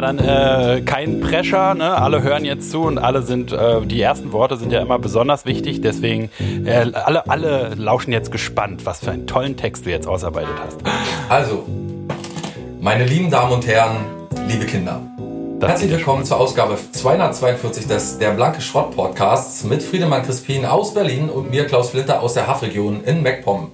Dann äh, kein Pressure, ne? Alle hören jetzt zu und alle sind, äh, die ersten Worte sind ja immer besonders wichtig, deswegen äh, alle, alle lauschen jetzt gespannt, was für einen tollen Text du jetzt ausarbeitet hast. Also, meine lieben Damen und Herren, liebe Kinder. Das Herzlich willkommen zur Ausgabe 242 des Der Blanke Schrott Podcasts mit Friedemann Crispin aus Berlin und mir Klaus Flinter aus der Haffregion in MacPom.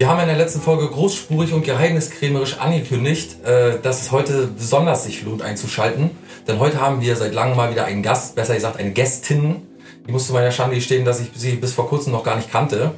Wir haben in der letzten Folge großspurig und geheimniskrämerisch angekündigt, äh, dass es heute besonders sich lohnt einzuschalten. Denn heute haben wir seit langem mal wieder einen Gast, besser gesagt eine Gästin. Die musste meiner Schande gestehen, dass ich sie bis vor kurzem noch gar nicht kannte.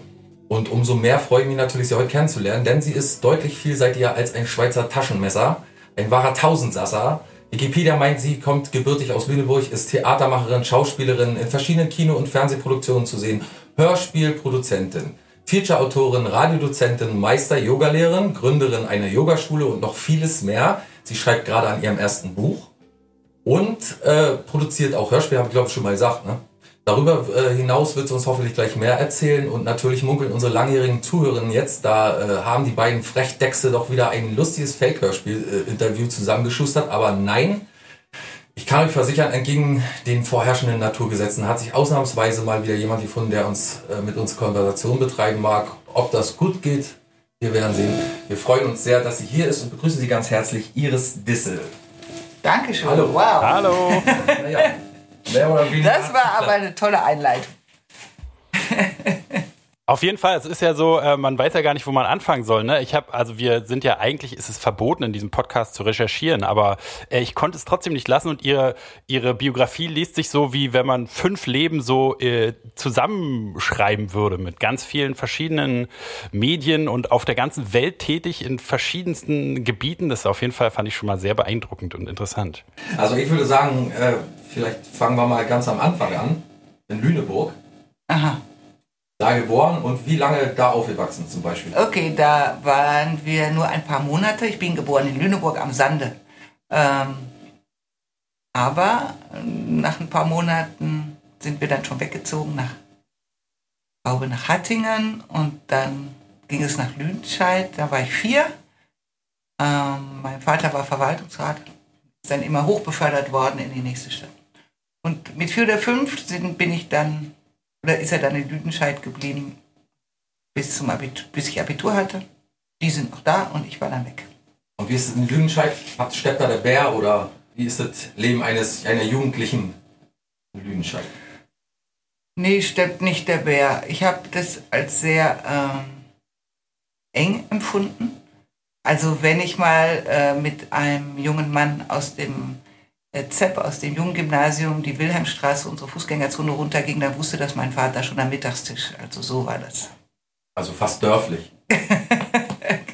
Und umso mehr freue ich mich natürlich, sie heute kennenzulernen, denn sie ist deutlich vielseitiger als ein Schweizer Taschenmesser, ein wahrer Tausendsasser. Wikipedia meint, sie kommt gebürtig aus Lüneburg, ist Theatermacherin, Schauspielerin, in verschiedenen Kino- und Fernsehproduktionen zu sehen, Hörspielproduzentin. Feature-Autorin, Radiodozentin, Meister-Yogalehrerin, Gründerin einer Yogaschule und noch vieles mehr. Sie schreibt gerade an ihrem ersten Buch und äh, produziert auch Hörspiele, habe ich glaube ich schon mal gesagt. Ne? Darüber äh, hinaus wird sie uns hoffentlich gleich mehr erzählen und natürlich munkeln unsere langjährigen Zuhörerinnen jetzt, da äh, haben die beiden Frechdechse doch wieder ein lustiges Fake-Hörspiel-Interview zusammengeschustert, aber nein, ich kann euch versichern, entgegen den vorherrschenden Naturgesetzen hat sich ausnahmsweise mal wieder jemand gefunden, der uns äh, mit uns Konversation betreiben mag. Ob das gut geht, wir werden sehen. Wir freuen uns sehr, dass sie hier ist und begrüßen Sie ganz herzlich Iris Dissel. Dankeschön. Hallo. Wow. Hallo! Naja, mehr oder weniger Das war aber eine tolle Einleitung. Auf jeden Fall, es ist ja so, äh, man weiß ja gar nicht, wo man anfangen soll. Ne? Ich habe, also wir sind ja eigentlich, ist es verboten, in diesem Podcast zu recherchieren, aber äh, ich konnte es trotzdem nicht lassen und ihre ihre Biografie liest sich so, wie wenn man fünf Leben so äh, zusammenschreiben würde mit ganz vielen verschiedenen Medien und auf der ganzen Welt tätig in verschiedensten Gebieten. Das ist auf jeden Fall fand ich schon mal sehr beeindruckend und interessant. Also ich würde sagen, äh, vielleicht fangen wir mal ganz am Anfang an. In Lüneburg. Aha. Da geboren und wie lange da aufgewachsen zum Beispiel? Okay, da waren wir nur ein paar Monate. Ich bin geboren in Lüneburg am Sande. Ähm, aber nach ein paar Monaten sind wir dann schon weggezogen nach, glaube, nach Hattingen und dann ging es nach Lüdenscheid. Da war ich vier. Ähm, mein Vater war Verwaltungsrat, ist dann immer hochbefördert worden in die nächste Stadt. Und mit vier oder fünf sind, bin ich dann, oder ist er dann in Lüdenscheid geblieben, bis, zum Abitur, bis ich Abitur hatte. Die sind noch da und ich war dann weg. Und wie ist es in Lüdenscheid? Steppt da der Bär oder wie ist das Leben eines einer Jugendlichen in Lüdenscheid? Nee, stimmt nicht der Bär. Ich habe das als sehr ähm, eng empfunden. Also wenn ich mal äh, mit einem jungen Mann aus dem äh, ZEP, aus dem Jugendgymnasium, die Wilhelmstraße, unsere Fußgängerzone runterging, dann wusste das mein Vater schon am Mittagstisch. Also so war das. Also fast dörflich.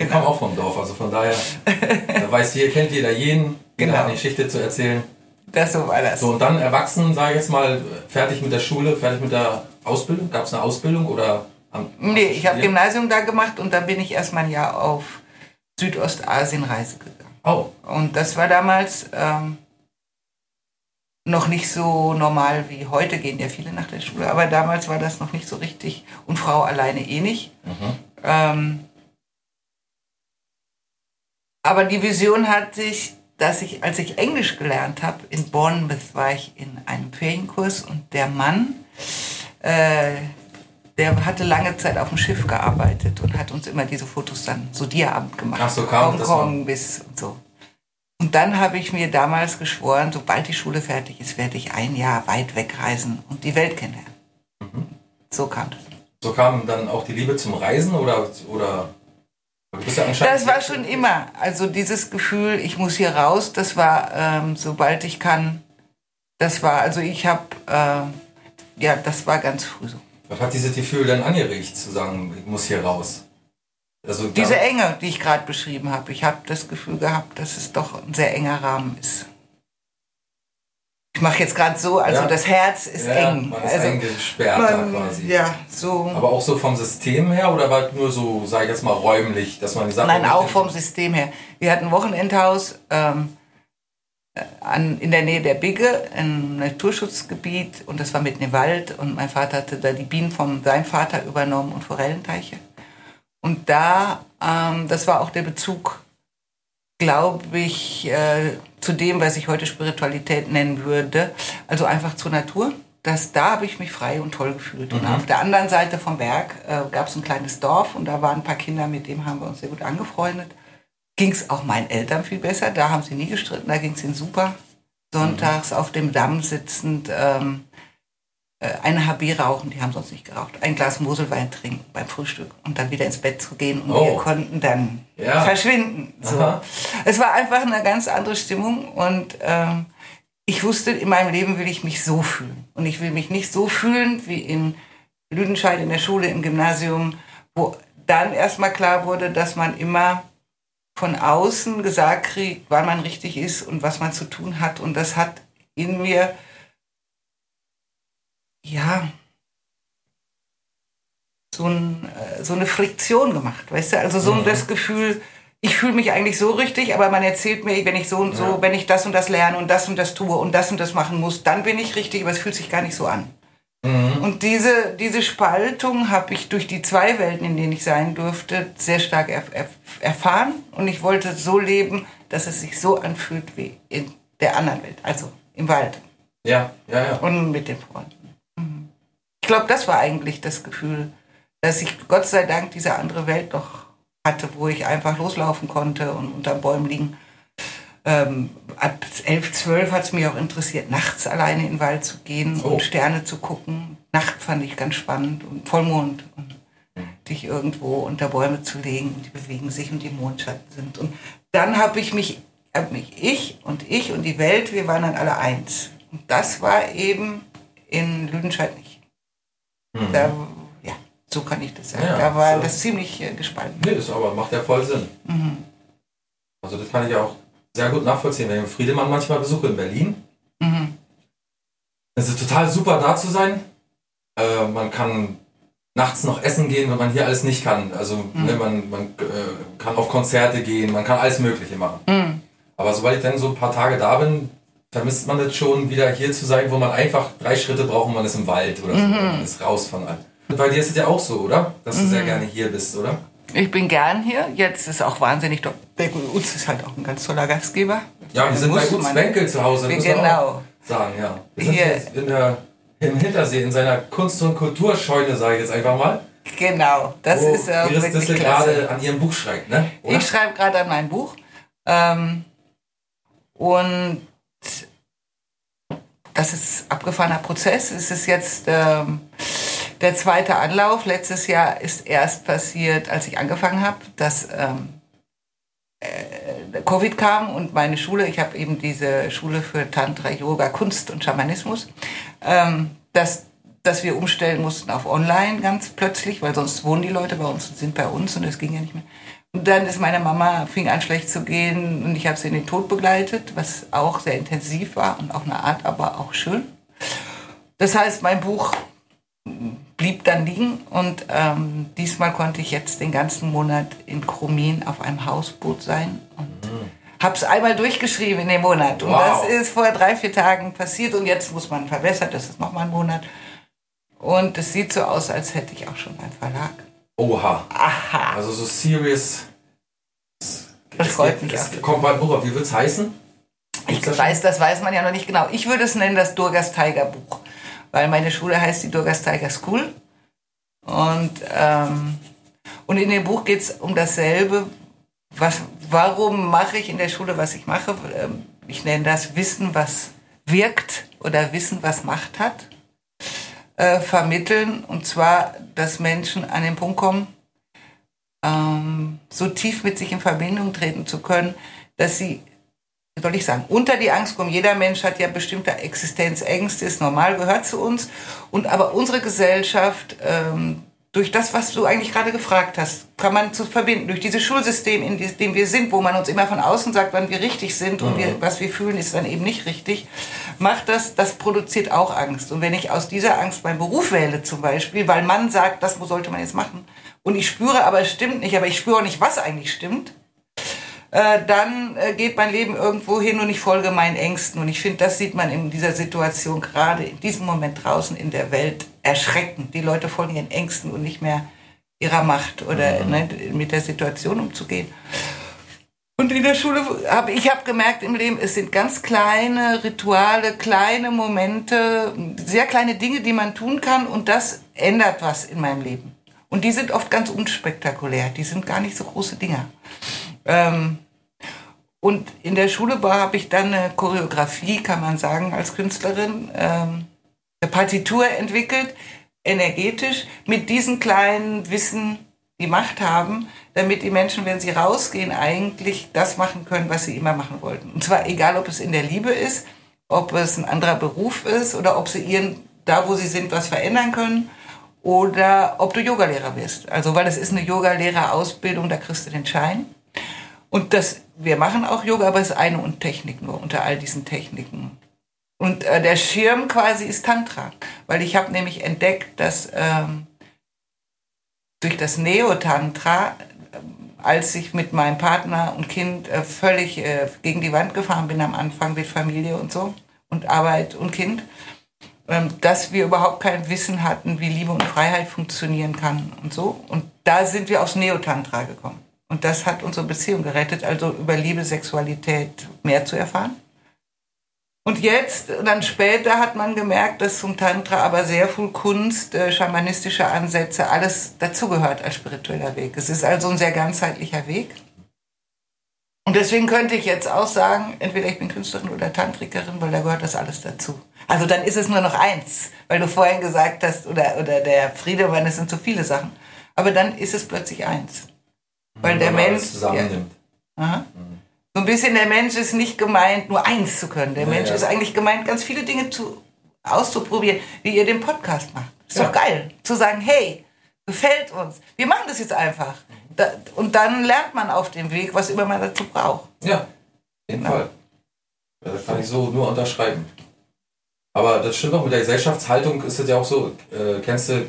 Ich komme auch vom Dorf, also von daher, da weiß hier, kennt jeder jeden, jeder Genau. hat eine Geschichte zu erzählen. Das so war das. So, und dann erwachsen, sage ich jetzt mal, fertig mit der Schule, fertig mit der Ausbildung. Gab es eine Ausbildung oder? Am, Nee, ich habe? Gymnasium da gemacht und dann bin ich erstmal ein Jahr auf Südostasien-Reise gegangen. Oh, Und das war damals ähm, noch nicht so normal wie heute, gehen ja viele nach der Schule, aber damals war das noch nicht so richtig und Frau alleine eh nicht. mhm. Ähm, aber die Vision hatte ich, dass ich, als ich Englisch gelernt habe, in Bournemouth war ich in einem Ferienkurs und der Mann, äh, der hatte lange Zeit auf dem Schiff gearbeitet und hat uns immer diese Fotos dann so Diabend gemacht. Ach so, kam das Hongkong bis und so. Und dann habe ich mir damals geschworen, sobald die Schule fertig ist, werde ich ein Jahr weit wegreisen und die Welt kennenlernen. Mhm. So kam das. so kam dann auch die Liebe zum Reisen oder oder ja Das war schon immer. Also dieses Gefühl, ich muss hier raus, das war, ähm, sobald ich kann, das war, also ich habe, äh, ja, das war ganz früh so. Was hat dieses Gefühl denn angeregt, zu sagen, ich muss hier raus? Also Diese Enge, die ich gerade beschrieben habe, ich habe das Gefühl gehabt, dass es doch ein sehr enger Rahmen ist. Ich mache jetzt gerade so, also Ja. das Herz ist ja, eng. Man ist also, eingesperrt man, quasi. ja, so. Aber auch so vom System her oder war es nur so, sag ich jetzt mal, räumlich, dass man gesagt Nein, auch vom System her. Wir hatten ein Wochenendhaus ähm, äh, an, in der Nähe der Bigge, ein Naturschutzgebiet und das war mitten im Wald und mein Vater hatte da die Bienen von seinem Vater übernommen und Forellenteiche. Und da, ähm, das war auch der Bezug glaube ich, äh, zu dem, was ich heute Spiritualität nennen würde. Also einfach zur Natur. Das, da habe ich mich frei und toll gefühlt. Und auf der anderen Seite vom Berg äh, gab es ein kleines Dorf und da waren ein paar Kinder, mit denen haben wir uns sehr gut angefreundet. Ging es auch meinen Eltern viel besser, da haben sie nie gestritten, da ging es ihnen super. Sonntags auf dem Damm sitzend, ähm, äh, eine HB rauchen, die haben sonst nicht geraucht, ein Glas Moselwein trinken beim Frühstück und dann wieder ins Bett zu gehen und Oh. wir konnten dann Ja. verschwinden. So. Aha. Es war einfach eine ganz andere Stimmung und ähm, ich wusste, in meinem Leben will ich mich so fühlen. Und ich will mich nicht so fühlen wie in Lüdenscheid in der Schule, im Gymnasium, wo dann erstmal klar wurde, dass man immer von außen gesagt kriegt, wann man richtig ist und was man zu tun hat. Und das hat in mir, ja, so, ein, äh, so eine Friktion gemacht, weißt du? Also so Mhm. das Gefühl, ich fühle mich eigentlich so richtig, aber man erzählt mir, wenn ich so und so, Ja. wenn ich das und das lerne und das und das tue und das und das machen muss, dann bin ich richtig, aber es fühlt sich gar nicht so an. Mhm. Und diese, diese Spaltung habe ich durch die zwei Welten, in denen ich sein durfte, sehr stark erf erf erfahren. Und ich wollte so leben, dass es sich so anfühlt wie in der anderen Welt, also im Wald Ja, ja, ja. und mit den Freunden. Ich glaube, das war eigentlich das Gefühl, dass ich Gott sei Dank diese andere Welt noch hatte, wo ich einfach loslaufen konnte und unter Bäumen liegen. Ähm, ab 11, 12 hat es mich auch interessiert, nachts alleine in den Wald zu gehen Oh. und Sterne zu gucken. Nacht fand ich ganz spannend und Vollmond und dich irgendwo unter Bäume zu legen und die bewegen sich und die Mondschatten sind. Und dann habe ich mich, hab mich, ich und ich und die Welt, wir waren dann alle eins. Und das war eben in Lüdenscheid nicht. Da, ja, so kann ich das sagen. Ja, da war so. das ziemlich äh, gespalten. Nee, das aber macht ja voll Sinn. Mhm. Also das kann ich auch sehr gut nachvollziehen. Wenn ich Friedemann manchmal besuche in Berlin, Mhm. es ist total super da zu sein. Äh, man kann nachts noch essen gehen, wenn man hier alles nicht kann. Also Mhm. ne, man, man äh, kann auf Konzerte gehen, man kann alles Mögliche machen. Mhm. Aber sobald ich dann so ein paar Tage da bin, vermisst man es schon, wieder hier zu sein, wo man einfach drei Schritte braucht und man ist im Wald oder so. Mhm. Man ist raus von allem. Und bei dir ist es ja auch so, oder? Dass du sehr gerne hier bist, oder? Ich bin gern hier. Jetzt ist auch wahnsinnig toll. Der Utz ist halt auch ein ganz toller Gastgeber. Ja, wir sind bei Utz Wenkel zu Hause, genau. sagen, ja. Wir sind Hier. in der, im Hintersee, in seiner Kunst- und Kulturscheune, sage ich jetzt einfach mal. Genau, das wo ist auch Iris wirklich gerade an ihrem Buch schreibt, ne? Oder? Ich schreibe gerade an meinem Buch. Ähm, und das ist abgefahrener Prozess. Es ist jetzt ähm, der zweite Anlauf. Letztes Jahr ist erst passiert, als ich angefangen habe, dass ähm, äh, Covid kam und meine Schule, ich habe eben diese Schule für Tantra, Yoga, Kunst und Schamanismus, ähm, dass, dass wir umstellen mussten auf Online ganz plötzlich, weil sonst wohnen die Leute bei uns und sind bei uns und das ging ja nicht mehr. Und dann ist meine Mama, fing an schlecht zu gehen und ich habe sie in den Tod begleitet, was auch sehr intensiv war und auf eine Art aber auch schön. Das heißt, mein Buch blieb dann liegen und ähm, diesmal konnte ich jetzt den ganzen Monat in Chromin auf einem Hausboot sein und habe es einmal durchgeschrieben in dem Monat. Und Wow. das ist vor drei, vier Tagen passiert und jetzt muss man verbessern, das ist nochmal ein Monat. Und es sieht so aus, als hätte ich auch schon einen Verlag. Oha. Aha, Also so serious. das freut mich Es kommt bald ein Buch auf. Wie wird's heißen? Ich das weiß, das weiß man ja noch nicht genau. Ich würde es nennen das Durgas Tiger Buch, weil meine Schule heißt die Durgas Tiger School. Und, ähm, und in dem Buch geht es um dasselbe. Was, warum mache ich in der Schule, was ich mache? Ähm, Ich nenne das Wissen, was wirkt oder Wissen, was Macht hat. Äh, vermitteln. Und zwar, dass Menschen an den Punkt kommen, ähm, so tief mit sich in Verbindung treten zu können, dass sie wie soll ich sagen, unter die Angst kommen. Jeder Mensch hat ja bestimmte Existenzängste, ist normal, gehört zu uns. Und aber unsere Gesellschaft, ähm, durch das, was du eigentlich gerade gefragt hast, kann man zu verbinden. Durch dieses Schulsystem, in dem wir sind, wo man uns immer von außen sagt, wann wir richtig sind und wir, was wir fühlen, ist dann eben nicht richtig, macht das, das produziert auch Angst. Und wenn ich aus dieser Angst meinen Beruf wähle zum Beispiel, weil man sagt, das sollte man jetzt machen, und ich spüre aber, es stimmt nicht, aber ich spüre auch nicht, was eigentlich stimmt, äh, dann äh, geht mein Leben irgendwo hin und ich folge meinen Ängsten. Und ich finde, das sieht man in dieser Situation gerade in diesem Moment draußen in der Welt erschreckend. Die Leute folgen ihren Ängsten und nicht mehr ihrer Macht oder ne, mit der Situation umzugehen. Und in der Schule habe ich habe gemerkt im Leben, es sind ganz kleine Rituale, kleine Momente, sehr kleine Dinge, die man tun kann und das ändert was in meinem Leben. Und die sind oft ganz unspektakulär, die sind gar nicht so große Dinger. Ähm, und in der Schule habe ich dann eine Choreografie, kann man sagen, als Künstlerin, ähm, eine Partitur entwickelt, energetisch, mit diesen kleinen Wissen die Macht haben, damit die Menschen, wenn sie rausgehen, eigentlich das machen können, was sie immer machen wollten. Und zwar egal, ob es in der Liebe ist, ob es ein anderer Beruf ist oder ob sie ihren, da wo sie sind, was verändern können oder ob du Yogalehrer bist. Also, weil es ist eine Yogalehrerausbildung, da kriegst du den Schein. Und das, wir machen auch Yoga, aber es ist eine und Technik nur unter all diesen Techniken. Und äh, der Schirm quasi ist Tantra, weil ich habe nämlich entdeckt, dass ähm, durch das Neo-Tantra, als ich mit meinem Partner und Kind äh, völlig äh, gegen die Wand gefahren bin am Anfang mit Familie und so und Arbeit und Kind, ähm, dass wir überhaupt kein Wissen hatten, wie Liebe und Freiheit funktionieren kann und so. Und da sind wir aufs Neo-Tantra gekommen. Und das hat unsere Beziehung gerettet, also über Liebe, Sexualität mehr zu erfahren. Und jetzt, dann später, hat man gemerkt, dass zum Tantra aber sehr viel Kunst, äh, schamanistische Ansätze, alles dazugehört als spiritueller Weg. Es ist also ein sehr ganzheitlicher Weg. Und deswegen könnte ich jetzt auch sagen, entweder ich bin Künstlerin oder Tantrikerin, weil da gehört das alles dazu. Also dann ist es nur noch eins, weil du vorhin gesagt hast, oder, oder der Friedemann, es sind so viele Sachen. Aber dann ist es plötzlich eins. Weil Wenn der Mensch. zusammennimmt. Ja, aha. So ein bisschen der Mensch ist nicht gemeint, nur eins zu können. Der Ja, Mensch ja. ist eigentlich gemeint, ganz viele Dinge zu, auszuprobieren, wie ihr den Podcast macht. Ist Ja. doch geil. Zu sagen, hey, gefällt uns. Wir machen das jetzt einfach. Da, und dann lernt man auf dem Weg, was immer man dazu braucht. Ja, auf jeden Ja. Fall. Das kann ich so nur unterschreiben. Aber das stimmt auch mit der Gesellschaftshaltung ist es ja auch so, äh, kennst du äh,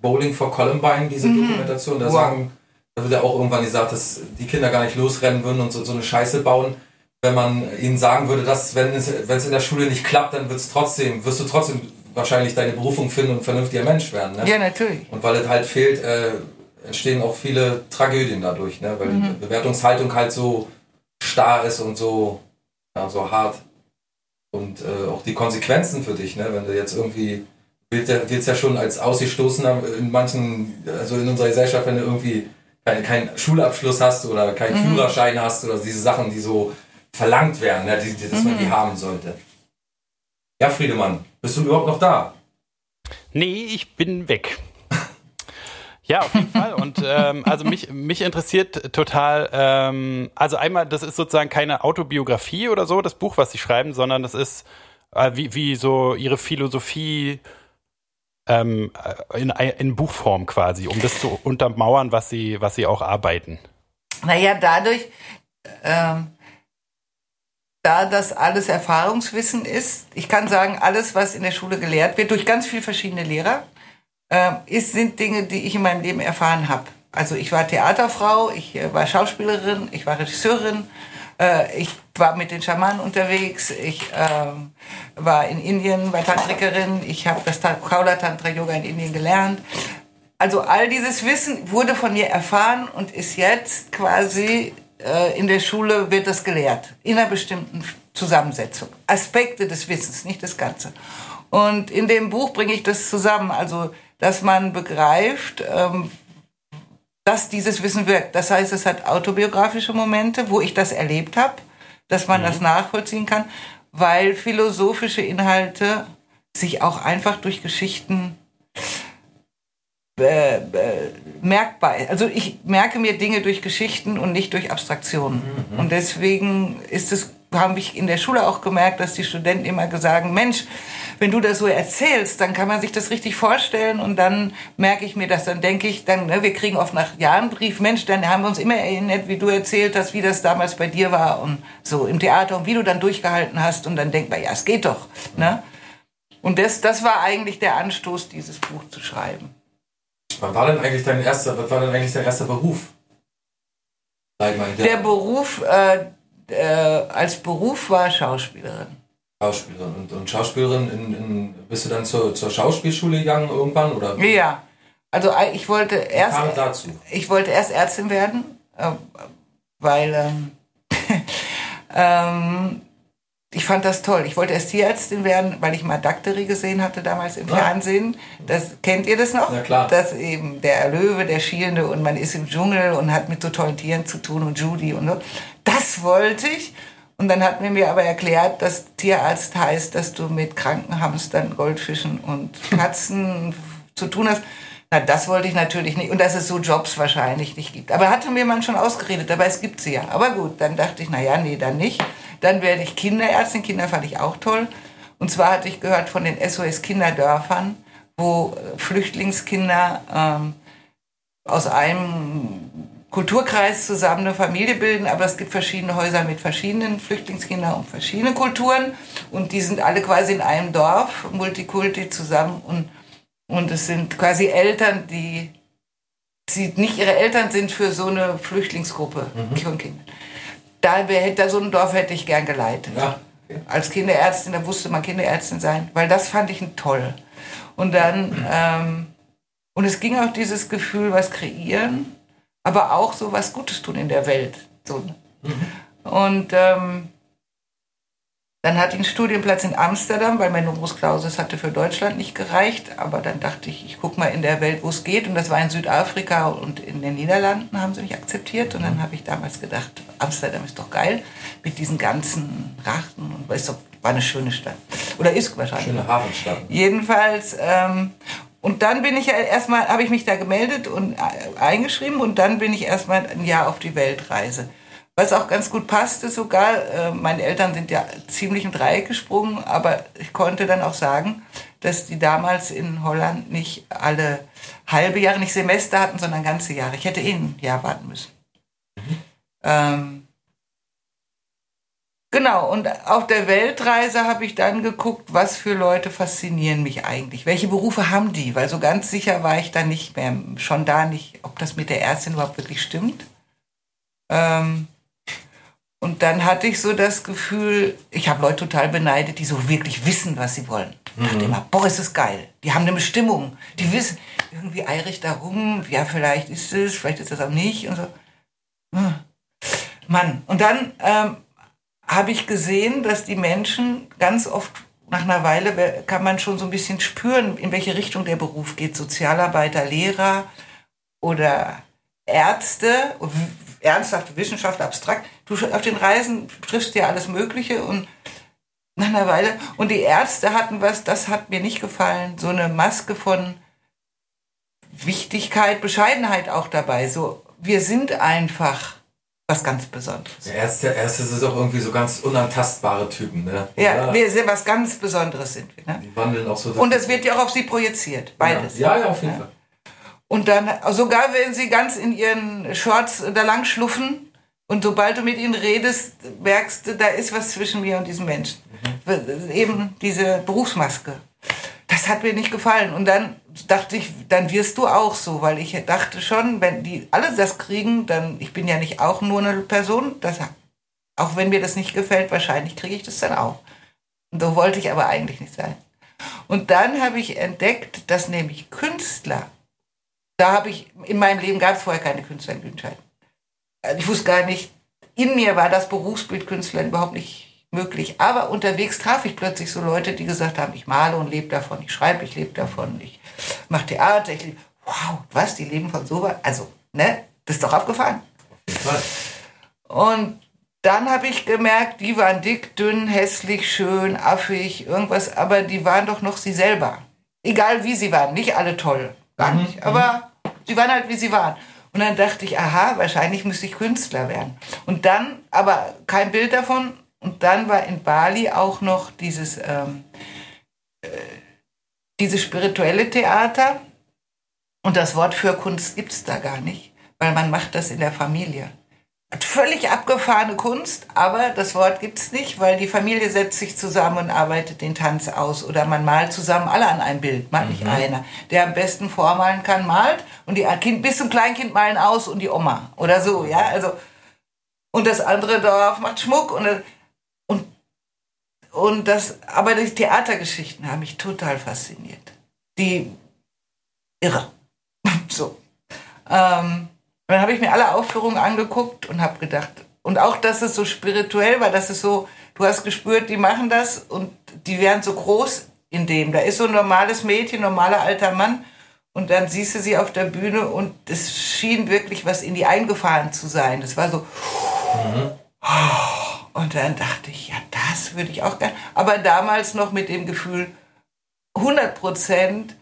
Bowling for Columbine, diese Dokumentation? Da Wow. sagen, da wird ja auch irgendwann gesagt, dass die Kinder gar nicht losrennen würden und so, so eine Scheiße bauen. Wenn man ihnen sagen würde, dass wenn es, wenn es in der Schule nicht klappt, dann wird's trotzdem, wirst du trotzdem wahrscheinlich deine Berufung finden und ein vernünftiger Mensch werden. Ne? Ja, natürlich. Und weil es halt fehlt, äh, entstehen auch viele Tragödien dadurch, ne? weil die Bewertungshaltung halt so starr ist und so, ja, so hart. Und äh, auch die Konsequenzen für dich, ne? wenn du jetzt irgendwie, wird wird's ja schon als Ausgestoßener in manchen, also in unserer Gesellschaft, wenn du irgendwie keinen Schulabschluss hast oder keinen Führerschein hast oder diese Sachen, die so verlangt werden, ne? die, die, dass man die haben sollte. Ja, Friedemann, bist du überhaupt noch da? Nee, ich bin weg. Ja, auf jeden Fall. Und ähm, also mich, mich interessiert total, ähm, also einmal, das ist sozusagen keine Autobiografie oder so, das Buch, was Sie schreiben, sondern das ist äh, wie, wie so Ihre Philosophie ähm, äh, in, in Buchform quasi, um das zu untermauern, was Sie, was Sie auch arbeiten. Naja, dadurch, ähm, da das alles Erfahrungswissen ist, ich kann sagen, alles, was in der Schule gelehrt wird, durch ganz viele verschiedene Lehrer, ähm, ist, sind Dinge, die ich in meinem Leben erfahren habe. Also ich war Theaterfrau, ich äh, war Schauspielerin, ich war Regisseurin, äh, ich war mit den Schamanen unterwegs, ich ähm, war in Indien, war Tantrikerin, ich habe das Kaula Tantra Yoga in Indien gelernt. Also all dieses Wissen wurde von mir erfahren und ist jetzt quasi äh, in der Schule wird das gelehrt. In einer bestimmten Zusammensetzung. Aspekte des Wissens, nicht das Ganze. Und in dem Buch bringe ich das zusammen. Also, dass man begreift, ähm, dass dieses Wissen wirkt. Das heißt, es hat autobiografische Momente, wo ich das erlebt habe, dass man das nachvollziehen kann, weil philosophische Inhalte sich auch einfach durch Geschichten äh, äh, merkbar. Also ich merke mir Dinge durch Geschichten und nicht durch Abstraktionen. Und deswegen ist es, habe ich in der Schule auch gemerkt, dass die Studenten immer sagen, Mensch, wenn du das so erzählst, dann kann man sich das richtig vorstellen und dann merke ich mir das, dann denke ich, dann, ne, wir kriegen oft nach Jahren einen Brief, Mensch, dann haben wir uns immer erinnert, wie du erzählt hast, wie das damals bei dir war und so im Theater und wie du dann durchgehalten hast und dann denkt man, ja, es geht doch. Ne? Und das, das war eigentlich der Anstoß, dieses Buch zu schreiben. Was war denn eigentlich dein erster, was war denn eigentlich dein erster Beruf? Mal, Der Beruf äh, äh, als Beruf war Schauspielerin. Schauspielerin. Und, und Schauspielerin, in, in, bist du dann zur, zur Schauspielschule gegangen irgendwann? Oder Ja. Also äh, ich wollte erst, kam dazu? ich wollte erst Ärztin werden, äh, weil ähm, Ähm, ich fand das toll. Ich wollte erst Tierärztin werden, weil ich mal Dakteri gesehen hatte damals im Ja. Fernsehen. Das kennt ihr das noch? Ja, klar. Das eben der Löwe, der Schielende und man ist im Dschungel und hat mit so tollen Tieren zu tun und Judy und so. Das wollte ich. Und dann hat mir mir aber erklärt, dass Tierarzt heißt, dass du mit kranken Hamstern, Goldfischen und Katzen zu tun hast. Na, das wollte ich natürlich nicht. Und dass es so Jobs wahrscheinlich nicht gibt. Aber hatte mir man schon ausgeredet, dabei es gibt sie ja. Aber gut, dann dachte ich, na ja, nee, dann nicht. Dann werde ich Kinderärztin. Kinder fand ich auch toll. Und zwar hatte ich gehört von den SOS Kinderdörfern, wo äh, Flüchtlingskinder ähm, aus einem Kulturkreis zusammen eine Familie bilden, aber es gibt verschiedene Häuser mit verschiedenen Flüchtlingskindern und verschiedenen Kulturen und die sind alle quasi in einem Dorf, Multikulti zusammen und, und es sind quasi Eltern, die, die nicht ihre Eltern sind für so eine Flüchtlingsgruppe von Kindern. Da, da so ein Dorf hätte ich gern geleitet Ja. Als Kinderärztin, da musste man Kinderärztin sein, weil das fand ich toll. Und dann, ähm, und es ging auch dieses Gefühl, was kreieren, aber auch so was Gutes tun in der Welt. So. Und ähm, dann hatte ich einen Studienplatz in Amsterdam, weil mein Numerus Clausus hatte für Deutschland nicht gereicht. Aber dann dachte ich, ich gucke mal in der Welt, wo es geht. Und das war in Südafrika und in den Niederlanden haben sie mich akzeptiert. Und dann habe ich damals gedacht, Amsterdam ist doch geil mit diesen ganzen Rachten. Und ist doch, war eine schöne Stadt. Oder ist wahrscheinlich. Schöne Hafenstadt. Jedenfalls, ähm, und dann bin ich ja erstmal, habe ich mich da gemeldet und äh, eingeschrieben und dann bin ich erstmal ein Jahr auf die Weltreise. Was auch ganz gut passte sogar, äh, meine Eltern sind ja ziemlich im Dreieck gesprungen, aber ich konnte dann auch sagen, dass die damals in Holland nicht alle halbe Jahre, nicht Semester hatten, sondern ganze Jahre. Ich hätte eh ein Jahr warten müssen. Ähm, Genau, und auf der Weltreise habe ich dann geguckt, was für Leute faszinieren mich eigentlich. Welche Berufe haben die? Weil so ganz sicher war ich dann nicht mehr, schon da nicht, ob das mit der Ärztin überhaupt wirklich stimmt. Ähm, und dann hatte ich so das Gefühl, ich habe Leute total beneidet, die so wirklich wissen, was sie wollen. Ich dachte immer, boah, ist das geil. Die haben eine Bestimmung. Die wissen, irgendwie eiere ich da rum, ja, vielleicht ist es, vielleicht ist das auch nicht und so. Hm. Mann. Und dann ähm, habe ich gesehen, dass die Menschen ganz oft nach einer Weile kann man schon so ein bisschen spüren, in welche Richtung der Beruf geht. Sozialarbeiter, Lehrer oder Ärzte, ernsthafte Wissenschaft, abstrakt. Du auf den Reisen triffst ja alles Mögliche und nach einer Weile. Und die Ärzte hatten was, das hat mir nicht gefallen, so eine Maske von Wichtigkeit, Bescheidenheit auch dabei. So, wir sind einfach was ganz Besonderes. Der Ärzte, Ärzte sind auch irgendwie so ganz unantastbare Typen, ne? Ja, wir sind was ganz Besonderes sind wir. Ne? Die wandeln auch so. Und es wird ja auch auf sie projiziert, beides. Ja, ja, auf jeden Ja. Fall. Und dann, sogar wenn sie ganz in ihren Shorts da lang schluffen und sobald du mit ihnen redest, merkst du, da ist was zwischen mir und diesem Menschen. Eben diese Berufsmaske. Hat mir nicht gefallen. Und dann dachte ich, dann wirst du auch so, weil ich dachte schon, wenn die alle das kriegen, dann, ich bin ja nicht auch nur eine Person, das, auch wenn mir das nicht gefällt, wahrscheinlich kriege ich das dann auch. Und so wollte ich aber eigentlich nicht sein. Und dann habe ich entdeckt, dass nämlich Künstler, da habe ich, in meinem Leben gab es vorher keine Künstler in. Also ich wusste gar nicht, in mir war das Berufsbild Künstler überhaupt nicht möglich. Aber unterwegs traf ich plötzlich so Leute, die gesagt haben, ich male und lebe davon, ich schreibe, ich lebe davon, ich mache Theater, ich lebe. Wow, was, die leben von sowas? Also, ne, das ist doch Fall. Und dann habe ich gemerkt, die waren dick, dünn, hässlich, schön, affig, irgendwas, aber die waren doch noch sie selber. Egal wie sie waren, nicht alle toll, gar nicht, aber sie waren halt wie sie waren. Und dann dachte ich, aha, wahrscheinlich müsste ich Künstler werden. Und dann, aber kein Bild davon. Und dann war in Bali auch noch dieses, ähm, äh, dieses spirituelle Theater. Und das Wort für Kunst gibt es da gar nicht, weil man macht das in der Familie. Völlig abgefahrene Kunst, aber das Wort gibt es nicht, weil die Familie setzt sich zusammen und arbeitet den Tanz aus. Oder man malt zusammen alle an ein Bild, malt nicht einer. Der am besten vormalen kann, malt und die kind, bis zum Kleinkind malen aus und die Oma. Oder so, ja. Also, und das andere Dorf macht Schmuck und, und das, aber die Theatergeschichten haben mich total fasziniert. Die irre. so. Ähm, dann habe ich mir alle Aufführungen angeguckt und habe gedacht, und auch, dass es so spirituell war, dass es so, du hast gespürt, die machen das und die werden so groß in dem. Da ist so ein normales Mädchen, normaler alter Mann und dann siehst du sie auf der Bühne und es schien wirklich was in die eingefahren zu sein. Das war so. Mhm. Und dann dachte ich, ja, das würde ich auch gerne. Aber damals noch mit dem Gefühl, 100 Prozent,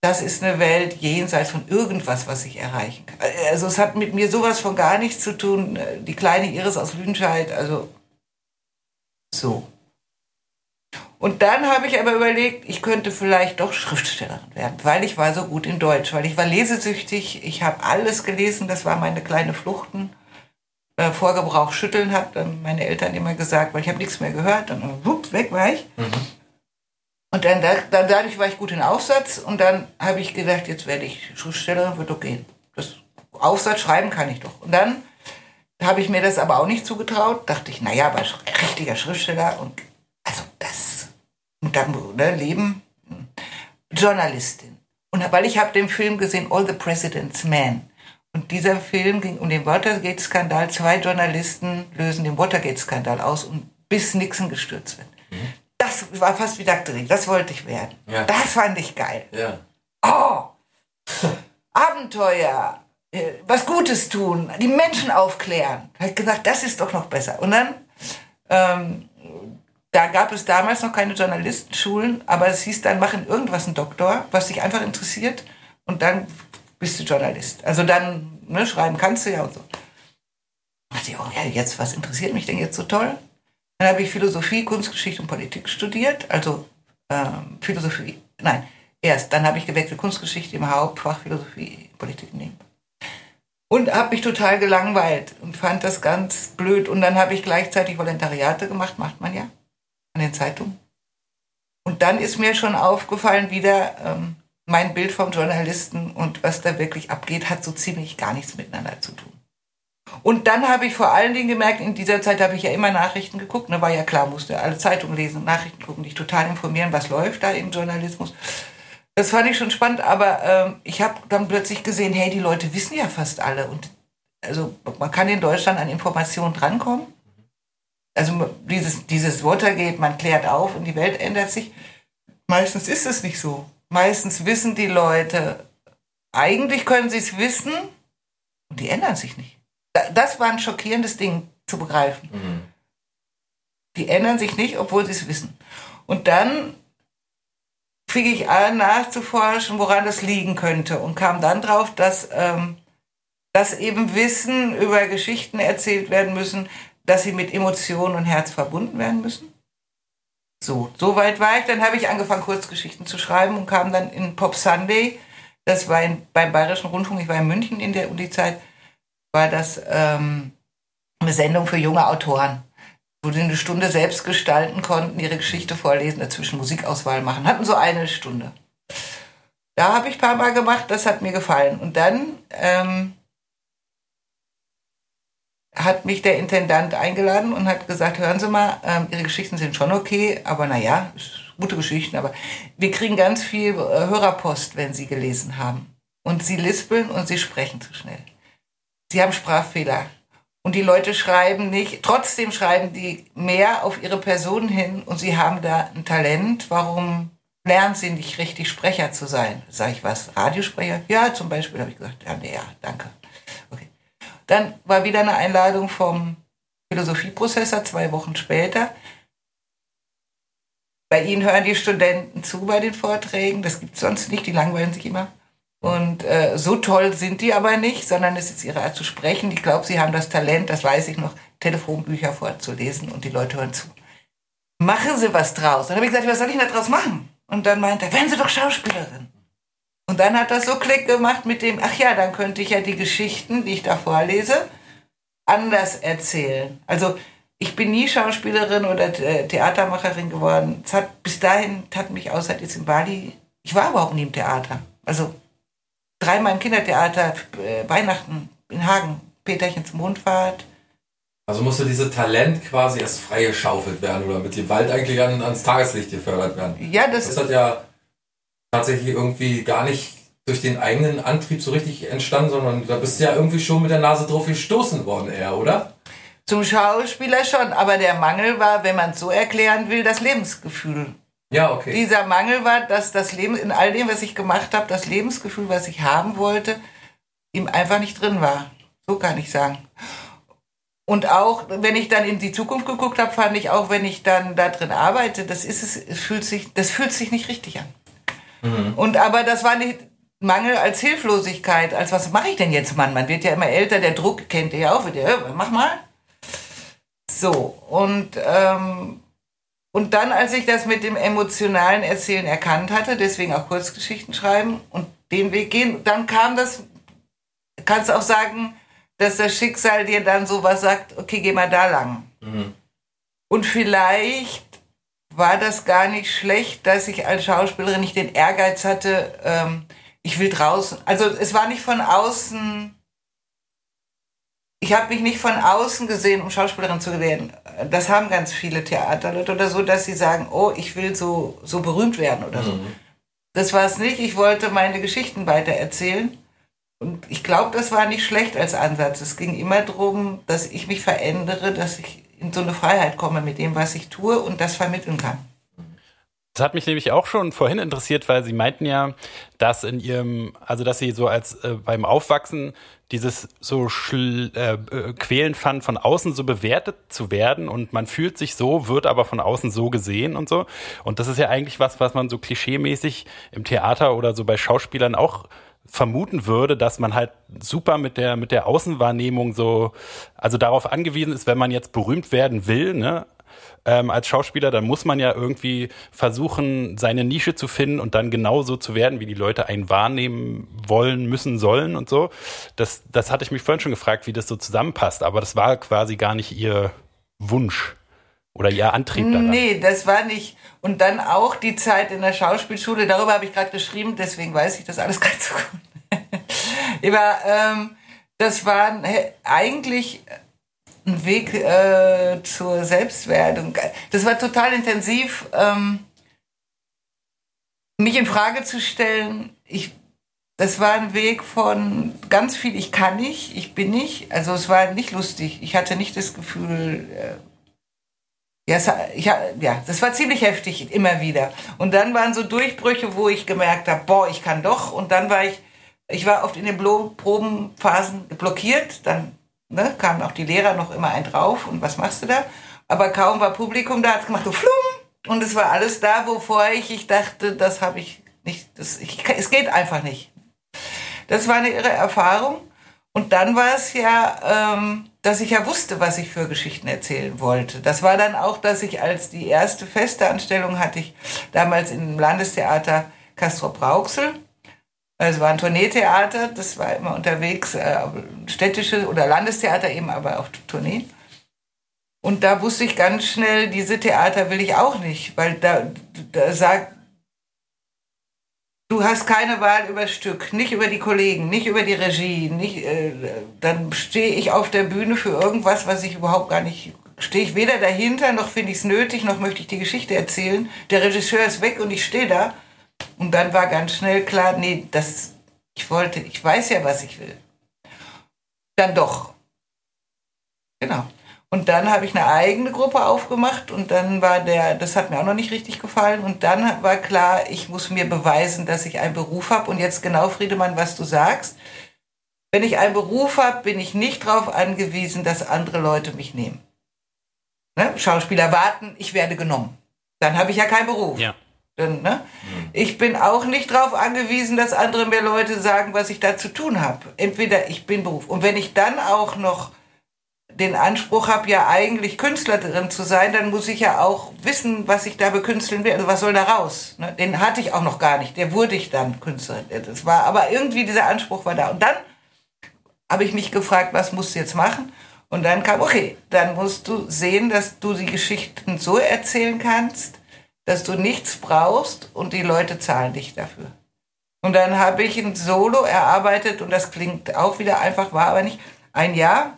das ist eine Welt jenseits von irgendwas, was ich erreichen kann. Also es hat mit mir sowas von gar nichts zu tun. Die kleine Iris aus Lüdenscheid, also so. Und dann habe ich aber überlegt, ich könnte vielleicht doch Schriftstellerin werden, weil ich war so gut in Deutsch, weil ich war lesesüchtig, ich habe alles gelesen, das war meine kleine Fluchten. Äh, Vorgebrauch schütteln hat dann meine Eltern immer gesagt, weil ich habe nichts mehr gehört, dann wupp, weg war ich. Mhm. Und dann, dann dadurch war ich gut in Aufsatz und dann habe ich gedacht, jetzt werde ich Schriftstellerin, wird doch gehen. Das Aufsatz schreiben kann ich doch. Und dann habe ich mir das aber auch nicht zugetraut, dachte ich, naja, aber richtiger Schriftsteller und also das und dann ne, Leben Journalistin. Und weil ich habe den Film gesehen, All the President's Men. Und dieser Film ging um den Watergate-Skandal. Zwei Journalisten lösen den Watergate-Skandal aus und bis Nixon gestürzt wird. Mhm das war fast wie Doktrin. Das wollte ich werden. Ja. Das fand ich geil. Ja. Oh! Abenteuer, äh, was Gutes tun, die Menschen aufklären. Ich habe gesagt, das ist doch noch besser. Und dann, ähm, da gab es damals noch keine Journalistenschulen, aber es hieß dann, machen irgendwas einen Doktor, was dich einfach interessiert und dann bist du Journalist. Also dann, ne, schreiben kannst du ja und so. Da dachte ich, oh ja, jetzt, was interessiert mich denn jetzt so toll? Dann habe ich Philosophie, Kunstgeschichte und Politik studiert, also ähm, Philosophie, nein, erst, dann habe ich gewechselt Kunstgeschichte im Hauptfach Philosophie, Politik nehmen. Und habe mich total gelangweilt und fand das ganz blöd. Und dann habe ich gleichzeitig Volontariate gemacht, macht man ja, an den Zeitungen. Und dann ist mir schon aufgefallen, wieder ähm, mein Bild vom Journalisten und was da wirklich abgeht, hat so ziemlich gar nichts miteinander zu tun. Und dann habe ich vor allen Dingen gemerkt, in dieser Zeit habe ich ja immer Nachrichten geguckt. Ne, war ja klar, musste alle Zeitungen lesen, Nachrichten gucken, dich total informieren, was läuft da im Journalismus. Das fand ich schon spannend, aber ähm, ich habe dann plötzlich gesehen, hey, die Leute wissen ja fast alle. Und also man kann in Deutschland an Informationen drankommen. Also dieses, dieses Watergate, man klärt auf und die Welt ändert sich. Meistens ist es nicht so. Meistens wissen die Leute, eigentlich können sie es wissen und die ändern sich nicht das war ein schockierendes Ding zu begreifen. Mhm. Die ändern sich nicht, obwohl sie es wissen. Und dann fing ich an nachzuforschen, woran das liegen könnte und kam dann drauf, dass, ähm, dass eben Wissen über Geschichten erzählt werden müssen, dass sie mit Emotionen und Herz verbunden werden müssen. So, so weit war ich. Dann habe ich angefangen, Kurzgeschichten zu schreiben und kam dann in Pop Sunday. Das war in, beim Bayerischen Rundfunk, ich war in München in der Uni-Zeit war das ähm, eine Sendung für junge Autoren, wo sie eine Stunde selbst gestalten konnten, ihre Geschichte vorlesen, dazwischen Musikauswahl machen. Hatten so eine Stunde. Da habe ich ein paar Mal gemacht, das hat mir gefallen. Und dann ähm, hat mich der Intendant eingeladen und hat gesagt, hören Sie mal, ähm, Ihre Geschichten sind schon okay, aber naja, gute Geschichten, aber wir kriegen ganz viel äh, Hörerpost, wenn Sie gelesen haben. Und Sie lispeln und Sie sprechen zu schnell. Sie haben Sprachfehler. Und die Leute schreiben nicht, trotzdem schreiben die mehr auf ihre Person hin und sie haben da ein Talent. Warum lernen sie nicht richtig Sprecher zu sein? Sag ich was? Radiosprecher? Ja, zum Beispiel habe ich gesagt, ja, nee, ja, danke. Okay. Dann war wieder eine Einladung vom Philosophieprozessor zwei Wochen später. Bei Ihnen hören die Studenten zu bei den Vorträgen. Das gibt es sonst nicht, die langweilen sich immer. Und äh, so toll sind die aber nicht, sondern es ist ihre Art zu sprechen. Ich glaube, sie haben das Talent, das weiß ich noch, Telefonbücher vorzulesen und die Leute hören zu. Machen Sie was draus. Dann habe ich gesagt, was soll ich denn da draus machen? Und dann meinte er, werden Sie doch Schauspielerin. Und dann hat das so Klick gemacht mit dem, ach ja, dann könnte ich ja die Geschichten, die ich da vorlese, anders erzählen. Also ich bin nie Schauspielerin oder Theatermacherin geworden. Es hat, bis dahin hat mich außer jetzt in Bali, ich war überhaupt nie im Theater. Also dreimal im Kindertheater, äh, Weihnachten in Hagen, Peterchens Mondfahrt. Also musste dieses Talent quasi erst freigeschaufelt werden oder mit dem Wald eigentlich an, ans Tageslicht gefördert werden. Ja, das, das hat ja tatsächlich irgendwie gar nicht durch den eigenen Antrieb so richtig entstanden, sondern da bist du ja irgendwie schon mit der Nase drauf gestoßen worden eher, oder? Zum Schauspieler schon, aber der Mangel war, wenn man es so erklären will, das Lebensgefühl. Ja, okay. Dieser Mangel war, dass das Leben, in all dem, was ich gemacht habe, das Lebensgefühl, was ich haben wollte, ihm einfach nicht drin war. So kann ich sagen. Und auch, wenn ich dann in die Zukunft geguckt habe, fand ich auch, wenn ich dann da drin arbeite, das ist es, es fühlt sich, das fühlt sich nicht richtig an. Mhm. Und aber das war nicht Mangel als Hilflosigkeit, als was mache ich denn jetzt, Mann? Man wird ja immer älter, der Druck kennt ihr ja auch wieder. Mach mal. So, und, ähm, und dann, als ich das mit dem emotionalen Erzählen erkannt hatte, deswegen auch Kurzgeschichten schreiben und den Weg gehen, dann kam das, kannst du auch sagen, dass das Schicksal dir dann sowas sagt, okay, geh mal da lang. Mhm. Und vielleicht war das gar nicht schlecht, dass ich als Schauspielerin nicht den Ehrgeiz hatte, ähm, ich will draußen. Also es war nicht von außen. Ich habe mich nicht von außen gesehen, um Schauspielerin zu werden. Das haben ganz viele Theaterleute oder so, dass sie sagen, oh, ich will so, so berühmt werden oder so. Mhm. Das war es nicht. Ich wollte meine Geschichten weiter erzählen. Und ich glaube, das war nicht schlecht als Ansatz. Es ging immer darum, dass ich mich verändere, dass ich in so eine Freiheit komme mit dem, was ich tue und das vermitteln kann. Das hat mich nämlich auch schon vorhin interessiert, weil Sie meinten ja, dass in Ihrem, also dass Sie so als äh, beim Aufwachsen dieses so äh, äh, quälen fanden, von außen so bewertet zu werden und man fühlt sich so, wird aber von außen so gesehen und so. Und das ist ja eigentlich was, was man so klischeemäßig im Theater oder so bei Schauspielern auch vermuten würde, dass man halt super mit der mit der Außenwahrnehmung so also darauf angewiesen ist, wenn man jetzt berühmt werden will, ne, ähm, als Schauspieler, dann muss man ja irgendwie versuchen, seine Nische zu finden und dann genauso zu werden, wie die Leute einen wahrnehmen wollen, müssen, sollen und so. Das, das hatte ich mich vorhin schon gefragt, wie das so zusammenpasst, aber das war quasi gar nicht ihr Wunsch oder ihr Antrieb daran. Nee, das war nicht. Und dann auch die Zeit in der Schauspielschule, darüber habe ich gerade geschrieben, deswegen weiß ich das alles ganz so gut. Aber ähm, das war eigentlich ein Weg äh, zur Selbstwerdung. Das war total intensiv, ähm, mich in Frage zu stellen. Ich, das war ein Weg von ganz viel, ich kann nicht, ich bin nicht. Also es war nicht lustig. Ich hatte nicht das Gefühl, äh, ja, es, ich, ja, das war ziemlich heftig, immer wieder. Und dann waren so Durchbrüche, wo ich gemerkt habe, boah, ich kann doch. Und dann war ich, ich war oft in den Probenphasen blockiert. Dann ne, kamen auch die Lehrer noch immer ein drauf. Und was machst du da? Aber kaum war Publikum da, hat es gemacht so flum. Und es war alles da, wovor ich, ich dachte, das habe ich nicht, das, ich, es geht einfach nicht. Das war eine irre Erfahrung. Und dann war es ja, ähm, dass ich ja wusste, was ich für Geschichten erzählen wollte. Das war dann auch, dass ich als die erste feste Anstellung hatte ich damals im Landestheater Castro Brauxel. Es war ein Tourneetheater, das war immer unterwegs, äh, städtische oder Landestheater eben, aber auch Tourneen. Und da wusste ich ganz schnell, diese Theater will ich auch nicht, weil da, da sagt, Du hast keine Wahl über das Stück, nicht über die Kollegen, nicht über die Regie, nicht, äh, dann stehe ich auf der Bühne für irgendwas, was ich überhaupt gar nicht, stehe ich weder dahinter, noch finde ich es nötig, noch möchte ich die Geschichte erzählen. Der Regisseur ist weg und ich stehe da. Und dann war ganz schnell klar, nee, das, ich wollte, ich weiß ja, was ich will. Dann doch. Genau. Und dann habe ich eine eigene Gruppe aufgemacht und dann war der, das hat mir auch noch nicht richtig gefallen. Und dann war klar, ich muss mir beweisen, dass ich einen Beruf habe. Und jetzt genau, Friedemann, was du sagst. Wenn ich einen Beruf habe, bin ich nicht darauf angewiesen, dass andere Leute mich nehmen. Ne? Schauspieler warten, ich werde genommen. Dann habe ich ja keinen Beruf. Ja. Dann, ne? Mhm. Ich bin auch nicht darauf angewiesen, dass andere mir Leute sagen, was ich da zu tun habe. Entweder ich bin Beruf. Und wenn ich dann auch noch den Anspruch habe, ja eigentlich Künstlerin zu sein, dann muss ich ja auch wissen, was ich da bekünsteln will. Also was soll da raus? Ne? Den hatte ich auch noch gar nicht. Der wurde ich dann Künstlerin. Das war, aber irgendwie dieser Anspruch war da. Und dann habe ich mich gefragt, was musst du jetzt machen? Und dann kam, okay, dann musst du sehen, dass du die Geschichten so erzählen kannst, dass du nichts brauchst und die Leute zahlen dich dafür. Und dann habe ich ein Solo erarbeitet und das klingt auch wieder einfach, war aber nicht. Ein Jahr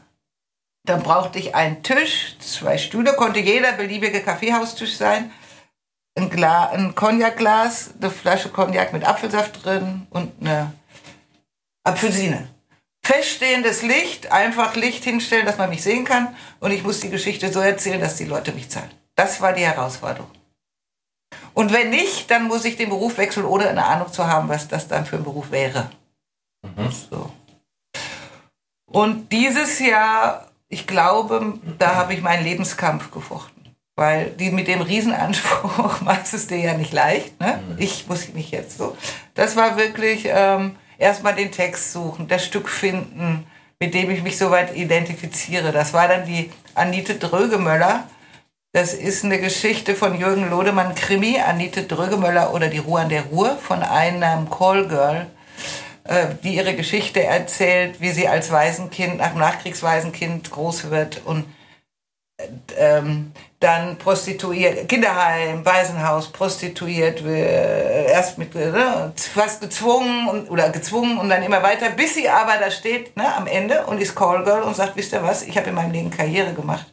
dann brauchte ich einen Tisch, zwei Stühle, konnte jeder beliebige Kaffeehaustisch sein, ein, Gla ein Cognac-Glas, eine Flasche Cognac mit Apfelsaft drin und eine Apfelsine. feststehendes Licht, einfach Licht hinstellen, dass man mich sehen kann. Und ich muss die Geschichte so erzählen, dass die Leute mich zahlen. Das war die Herausforderung. Und wenn nicht, dann muss ich den Beruf wechseln, ohne eine Ahnung zu haben, was das dann für ein Beruf wäre. Mhm. So. Und dieses Jahr, ich glaube, da habe ich meinen Lebenskampf gefochten. Weil die mit dem Riesenanspruch machst es dir ja nicht leicht. Ne? Mhm. Ich muss mich jetzt so. Das war wirklich ähm, erstmal den Text suchen, das Stück finden, mit dem ich mich soweit identifiziere. Das war dann die Anite Drögemöller. Das ist eine Geschichte von Jürgen Lodemann Krimi, Anite Drögemöller oder die Ruhe an der Ruhr von einem Callgirl, die ihre Geschichte erzählt, wie sie als Waisenkind, nach Nachkriegswaisenkind groß wird und ähm, dann prostituiert, Kinderheim, Waisenhaus, prostituiert, äh, erst mit ne, fast gezwungen und, oder gezwungen und dann immer weiter, bis sie aber da steht ne, am Ende und ist Callgirl und sagt, wisst ihr was, ich habe in meinem Leben Karriere gemacht.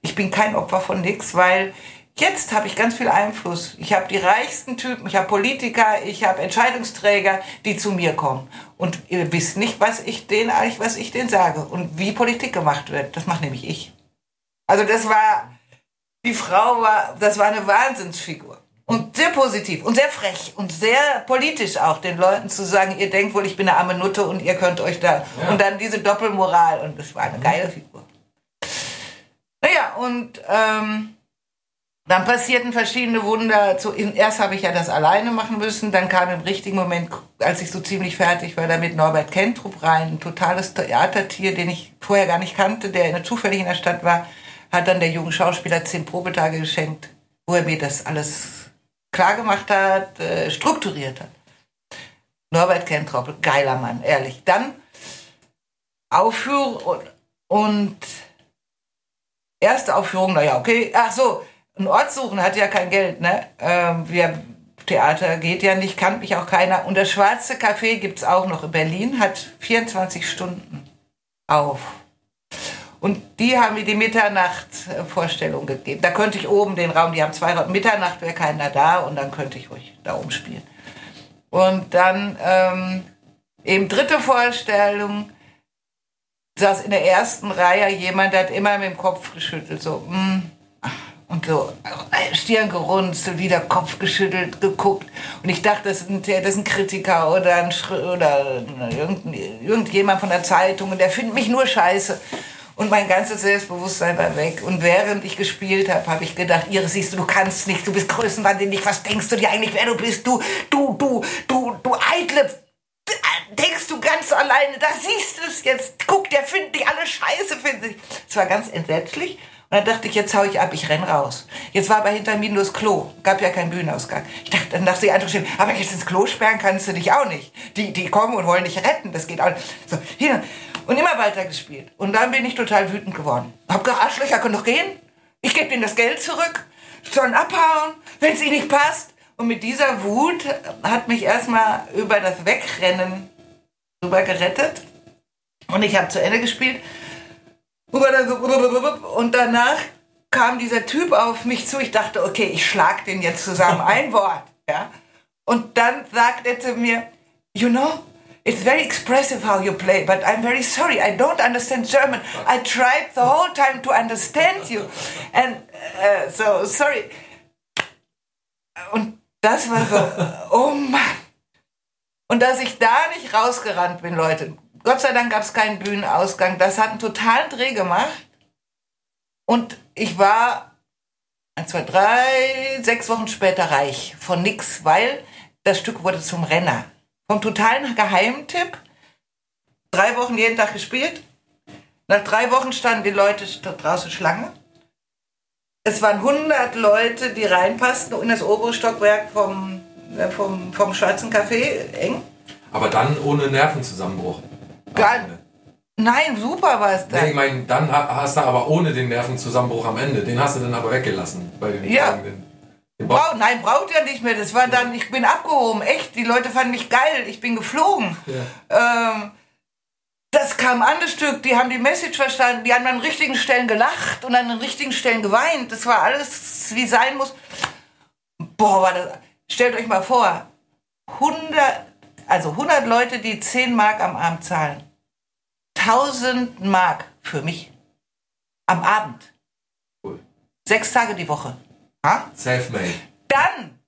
Ich bin kein Opfer von nix, weil jetzt habe ich ganz viel Einfluss. Ich habe die reichsten Typen, ich habe Politiker, ich habe Entscheidungsträger, die zu mir kommen. Und ihr wisst nicht, was ich denen eigentlich, was ich denen sage und wie Politik gemacht wird. Das mache nämlich ich. Also das war, die Frau war, das war eine Wahnsinnsfigur. Und sehr positiv und sehr frech und sehr politisch auch, den Leuten zu sagen, ihr denkt wohl, ich bin eine arme Nutte und ihr könnt euch da. Ja. Und dann diese Doppelmoral und das war eine geile Figur. Naja, und ähm, dann passierten verschiedene Wunder. Erst habe ich ja das alleine machen müssen, dann kam im richtigen Moment, als ich so ziemlich fertig war, damit Norbert Kentrup rein, ein totales Theatertier, den ich vorher gar nicht kannte, der zufällig in der Stadt war hat dann der junge Schauspieler zehn Probetage geschenkt, wo er mir das alles klar gemacht hat, äh, strukturiert hat. Norbert Kentroppel, geiler Mann, ehrlich. Dann Aufführung und, und erste Aufführung, naja, okay. Ach so, ein Ort suchen hat ja kein Geld, ne? Ähm, wir, Theater geht ja nicht, kann mich auch keiner. Und das Schwarze Café gibt es auch noch in Berlin, hat 24 Stunden auf. Und die haben mir die Mitternacht-Vorstellung gegeben. Da könnte ich oben den Raum, die haben zwei Räume. Mitternacht wäre keiner da und dann könnte ich ruhig da oben spielen. Und dann ähm, eben dritte Vorstellung saß in der ersten Reihe jemand, der hat immer mit dem Kopf geschüttelt, so, mm, und so Stirn gerunzelt, wieder Kopf geschüttelt, geguckt. Und ich dachte, das ist ein, das ist ein Kritiker oder, ein, oder irgendjemand von der Zeitung und der findet mich nur scheiße. Und mein ganzes Selbstbewusstsein war weg. Und während ich gespielt habe, habe ich gedacht, Iris, siehst du, du kannst nicht, du bist größenwahnsinnig, was denkst du dir eigentlich, wer du bist? Du, du, du, du, du eitle denkst du ganz alleine, da siehst du es jetzt. Guck, der findet dich alle scheiße, findet sich. Es war ganz entsetzlich. Und dann dachte ich, jetzt hau ich ab, ich renn raus. Jetzt war aber hinter mir nur das Klo. Gab ja keinen Bühnenausgang. Ich dachte, dann dachte die andere aber jetzt ins Klo sperren kannst du dich auch nicht. Die, die kommen und wollen dich retten, das geht auch nicht. So, hier. Und immer weiter gespielt. Und dann bin ich total wütend geworden. Hab gesagt, Arschlöcher können doch gehen. Ich gebe ihnen das Geld zurück. Sollen abhauen, wenn es ihnen nicht passt. Und mit dieser Wut hat mich erstmal über das Wegrennen rüber gerettet. Und ich habe zu Ende gespielt. Und danach kam dieser Typ auf mich zu. Ich dachte, okay, ich schlag den jetzt zusammen. Ein Wort. Ja? Und dann sagt er zu mir, you know, It's very expressive how you play, but I'm very sorry. I don't understand German. I tried the whole time to understand you. And uh, so, sorry. Und das war so, oh Mann. Und dass ich da nicht rausgerannt bin, Leute. Gott sei Dank gab es keinen Bühnenausgang. Das hat einen totalen Dreh gemacht. Und ich war, ein, zwei, drei, sechs Wochen später reich. Von nix, weil das Stück wurde zum Renner. Vom totalen Geheimtipp. Drei Wochen jeden Tag gespielt. Nach drei Wochen standen die Leute draußen Schlange. Es waren 100 Leute, die reinpassten in das obere Stockwerk vom, äh, vom, vom Schwarzen Café, eng. Aber dann ohne Nervenzusammenbruch. Gar, nein, super war es dann. Nee, ich meine, dann hast du aber ohne den Nervenzusammenbruch am Ende. Den hast du dann aber weggelassen bei den ja. Fragenden. Brauch, nein, braucht er nicht mehr. Das war dann, ich bin abgehoben. Echt, die Leute fanden mich geil. Ich bin geflogen. Ja. Ähm, das kam an, das Stück. Die haben die Message verstanden. Die haben an den richtigen Stellen gelacht und an den richtigen Stellen geweint. Das war alles, wie sein muss. Boah, war das. Stellt euch mal vor. 100, also 100 Leute, die 10 Mark am Abend zahlen. 1000 Mark für mich. Am Abend. Cool. Sechs Tage die Woche. Ha? Selfmade. Dann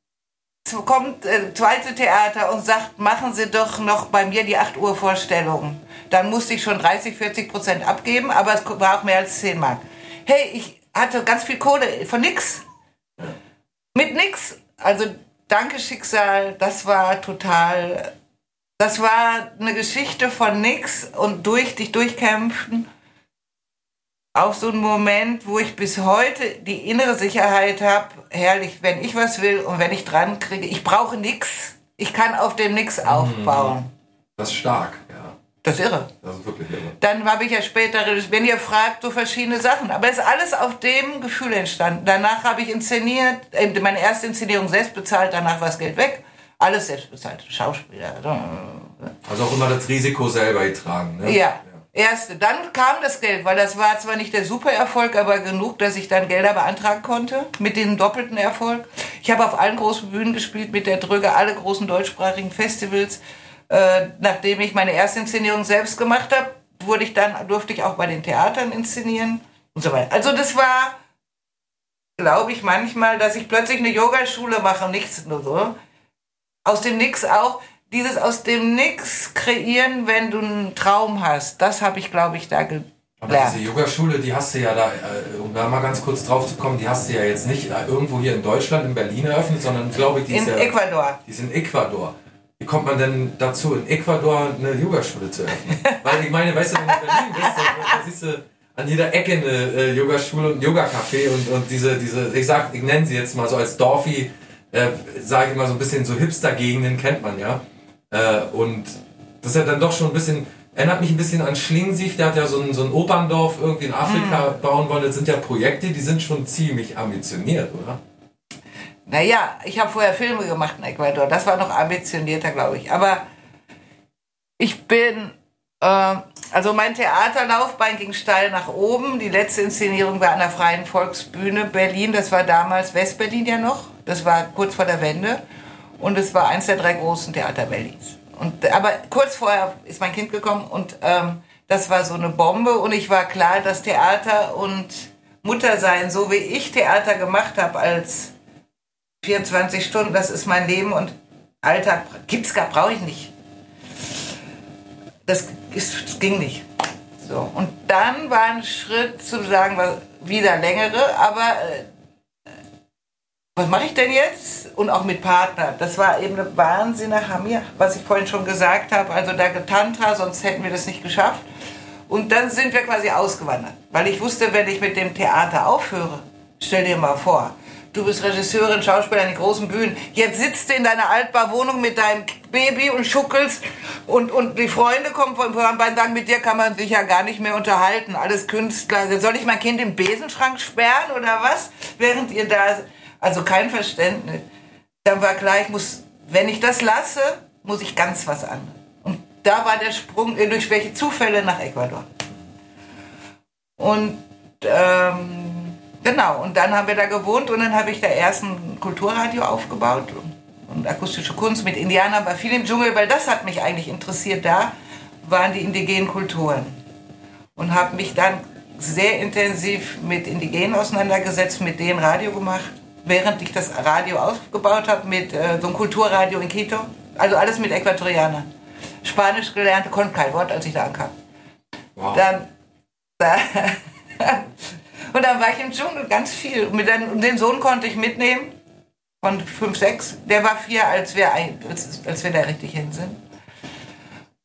kommt äh, zweite Theater und sagt, machen Sie doch noch bei mir die 8 Uhr Vorstellung. Dann musste ich schon 30, 40 Prozent abgeben, aber es war auch mehr als 10 Mark. Hey, ich hatte ganz viel Kohle von nix. Mit nix. Also danke Schicksal, das war total, das war eine Geschichte von nix und durch dich durchkämpfen. Auch so ein Moment, wo ich bis heute die innere Sicherheit habe, herrlich, wenn ich was will und wenn ich dran kriege, ich brauche nix. Ich kann auf dem nix aufbauen. Das ist stark, ja. Das ist irre. Das ist wirklich irre. Dann habe ich ja später, wenn ihr fragt, so verschiedene Sachen. Aber es ist alles auf dem Gefühl entstanden. Danach habe ich inszeniert, äh, meine erste Inszenierung selbst bezahlt, danach war das Geld weg. Alles selbst bezahlt. Schauspieler. Also auch immer das Risiko selber getragen, ne? Ja. Erste. Dann kam das Geld, weil das war zwar nicht der Supererfolg, aber genug, dass ich dann Gelder beantragen konnte. Mit dem doppelten Erfolg. Ich habe auf allen großen Bühnen gespielt, mit der Drüge, alle großen deutschsprachigen Festivals. Äh, nachdem ich meine erste Inszenierung selbst gemacht habe, wurde ich dann, durfte ich auch bei den Theatern inszenieren und so weiter. Also das war, glaube ich, manchmal, dass ich plötzlich eine Yogaschule mache und nichts nur so. Aus dem Nix auch. Dieses aus dem Nix kreieren, wenn du einen Traum hast, das habe ich, glaube ich, da gelernt. Aber diese Yogaschule, die hast du ja da, äh, um da mal ganz kurz drauf zu kommen, die hast du ja jetzt nicht äh, irgendwo hier in Deutschland, in Berlin eröffnet, sondern glaube ich, die in ist ja, Ecuador. Die ist in Ecuador. Wie kommt man denn dazu, in Ecuador eine Yogaschule zu öffnen? Weil ich meine, weißt du, wenn du in Berlin bist, da, da siehst du an jeder Ecke eine äh, Yogaschule und ein Yogacafé und, und diese, diese, ich sag, ich nenne sie jetzt mal so als Dorfi, äh, sage ich mal so ein bisschen so Hipster-Gegenden kennt man ja. Äh, und das ist ja dann doch schon ein bisschen, erinnert mich ein bisschen an Schlingensief, der hat ja so ein, so ein Operndorf irgendwie in Afrika Mhm. bauen wollen. Das sind ja Projekte, die sind schon ziemlich ambitioniert, oder? Naja, ich habe vorher Filme gemacht in Ecuador. Das war noch ambitionierter, glaube ich. Aber ich bin, äh, also mein Theaterlaufbahn ging steil nach oben. Die letzte Inszenierung war an der Freien Volksbühne Berlin. Das war damals Westberlin ja noch. Das war kurz vor der Wende. Und es war eins der drei großen Theater Berlins. Und, aber kurz vorher ist mein Kind gekommen und ähm, das war so eine Bombe. Und ich war klar, dass Theater und Mutter sein, so wie ich Theater gemacht habe als 24 Stunden, das ist mein Leben und Alltag gibt's gar, brauche ich nicht. Das, ist, das ging nicht. So. Und dann war ein Schritt zu sagen, wieder längere, aber äh, was mache ich denn jetzt? Und auch mit Partner. Das war eben eine Wahnsinn nach Hamir, was ich vorhin schon gesagt habe. Also da Tantra, sonst hätten wir das nicht geschafft. Und dann sind wir quasi ausgewandert. Weil ich wusste, wenn ich mit dem Theater aufhöre, stell dir mal vor, du bist Regisseurin, Schauspielerin an den großen Bühnen. Jetzt sitzt du in deiner Altbauwohnung mit deinem Baby und schuckelst und, und die Freunde kommen von vorbei und sagen, mit dir kann man sich ja gar nicht mehr unterhalten. Alles Künstler. Soll ich mein Kind im Besenschrank sperren oder was? Während ihr da, also kein Verständnis. Dann war klar, ich muss, wenn ich das lasse, muss ich ganz was anderes. Und da war der Sprung, durch welche Zufälle nach Ecuador. Und ähm, genau, und dann haben wir da gewohnt und dann habe ich da erst ein Kulturradio aufgebaut und akustische Kunst mit Indianern, war viel im Dschungel, weil das hat mich eigentlich interessiert. Da waren die indigenen Kulturen und habe mich dann sehr intensiv mit Indigenen auseinandergesetzt, mit denen Radio gemacht, während ich das Radio aufgebaut habe mit äh, so einem Kulturradio in Quito. Also alles mit Äquatorianern. Spanisch gelernt, konnte kein Wort, als ich da ankam. Wow. Dann, da, und dann war ich im Dschungel ganz viel. Und, den, den Sohn konnte ich mitnehmen von 5, 6. Der war vier, als wir, als, als wir da richtig hin sind.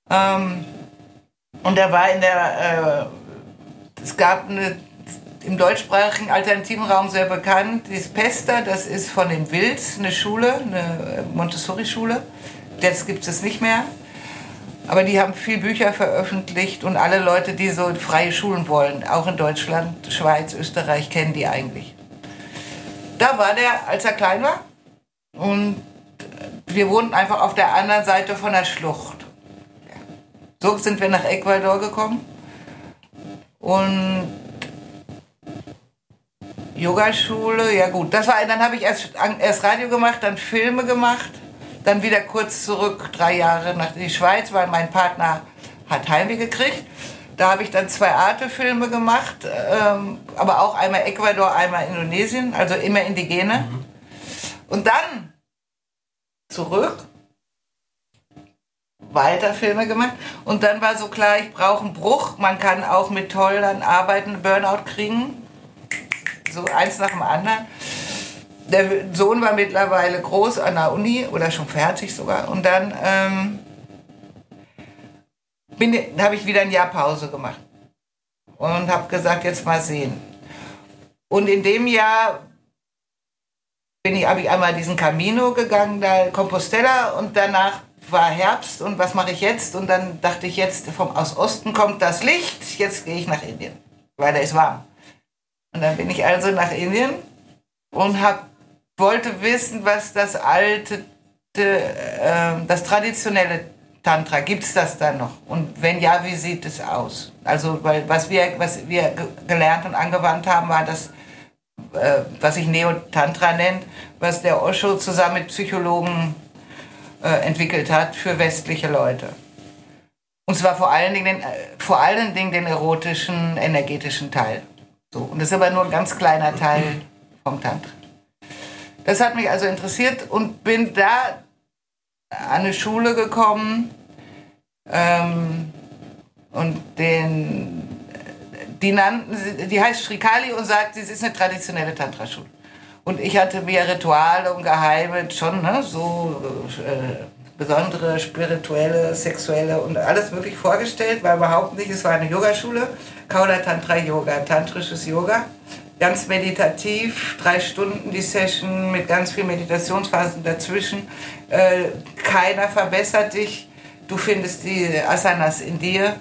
Ähm, und der war in der, äh, es gab eine, im deutschsprachigen alternativen Raum sehr bekannt, dieses Pesta, das ist von den Wills, eine Schule, eine Montessori-Schule. Jetzt gibt es nicht mehr. Aber die haben viel Bücher veröffentlicht und alle Leute, die so freie Schulen wollen, auch in Deutschland, Schweiz, Österreich, kennen die eigentlich. Da war der, als er klein war. Und wir wohnten einfach auf der anderen Seite von der Schlucht. So sind wir nach Ecuador gekommen. Und Yogaschule, ja gut. Das war, dann habe ich erst, erst Radio gemacht, dann Filme gemacht, dann wieder kurz zurück, drei Jahre nach die Schweiz, weil mein Partner hat Heimweh gekriegt. Da habe ich dann zwei Arte-Filme gemacht, ähm, aber auch einmal Ecuador, einmal Indonesien, also immer Indigene. Mhm. Und dann zurück, weiter Filme gemacht. Und dann war so klar, ich brauche einen Bruch. Man kann auch mit Tollern arbeiten, Burnout kriegen. So eins nach dem anderen. Der Sohn war mittlerweile groß an der Uni oder schon fertig sogar. Und dann ähm, habe ich wieder ein Jahr Pause gemacht und habe gesagt, jetzt mal sehen. Und in dem Jahr bin ich, habe ich einmal diesen Camino gegangen, da Compostela und danach war Herbst und was mache ich jetzt? Und dann dachte ich jetzt, vom, aus Osten kommt das Licht, jetzt gehe ich nach Indien, weil da ist warm. Und dann bin ich also nach Indien und hab, wollte wissen, was das alte, äh, das traditionelle Tantra, gibt es das da noch? Und wenn ja, wie sieht es aus? Also, weil was wir, was wir gelernt und angewandt haben, war das, äh, was sich Neo-Tantra nennt, was der Osho zusammen mit Psychologen äh, entwickelt hat für westliche Leute. Und zwar vor allen Dingen den, äh, vor allen Dingen den erotischen, energetischen Teil. So, und das ist aber nur ein ganz kleiner Teil vom Tantra. Das hat mich also interessiert und bin da an eine Schule gekommen ähm, und den, die nannten, die heißt Shrikali und sagt, sie ist eine traditionelle Tantra-Schule. Und ich hatte mir Rituale und Geheime schon, ne, so äh, besondere spirituelle, sexuelle und alles möglich vorgestellt, war überhaupt nicht, es war eine Yogaschule, Kaula Tantra Yoga, tantrisches Yoga, ganz meditativ, drei Stunden die Session mit ganz viel Meditationsphasen dazwischen. Äh, keiner verbessert dich, du findest die Asanas in dir.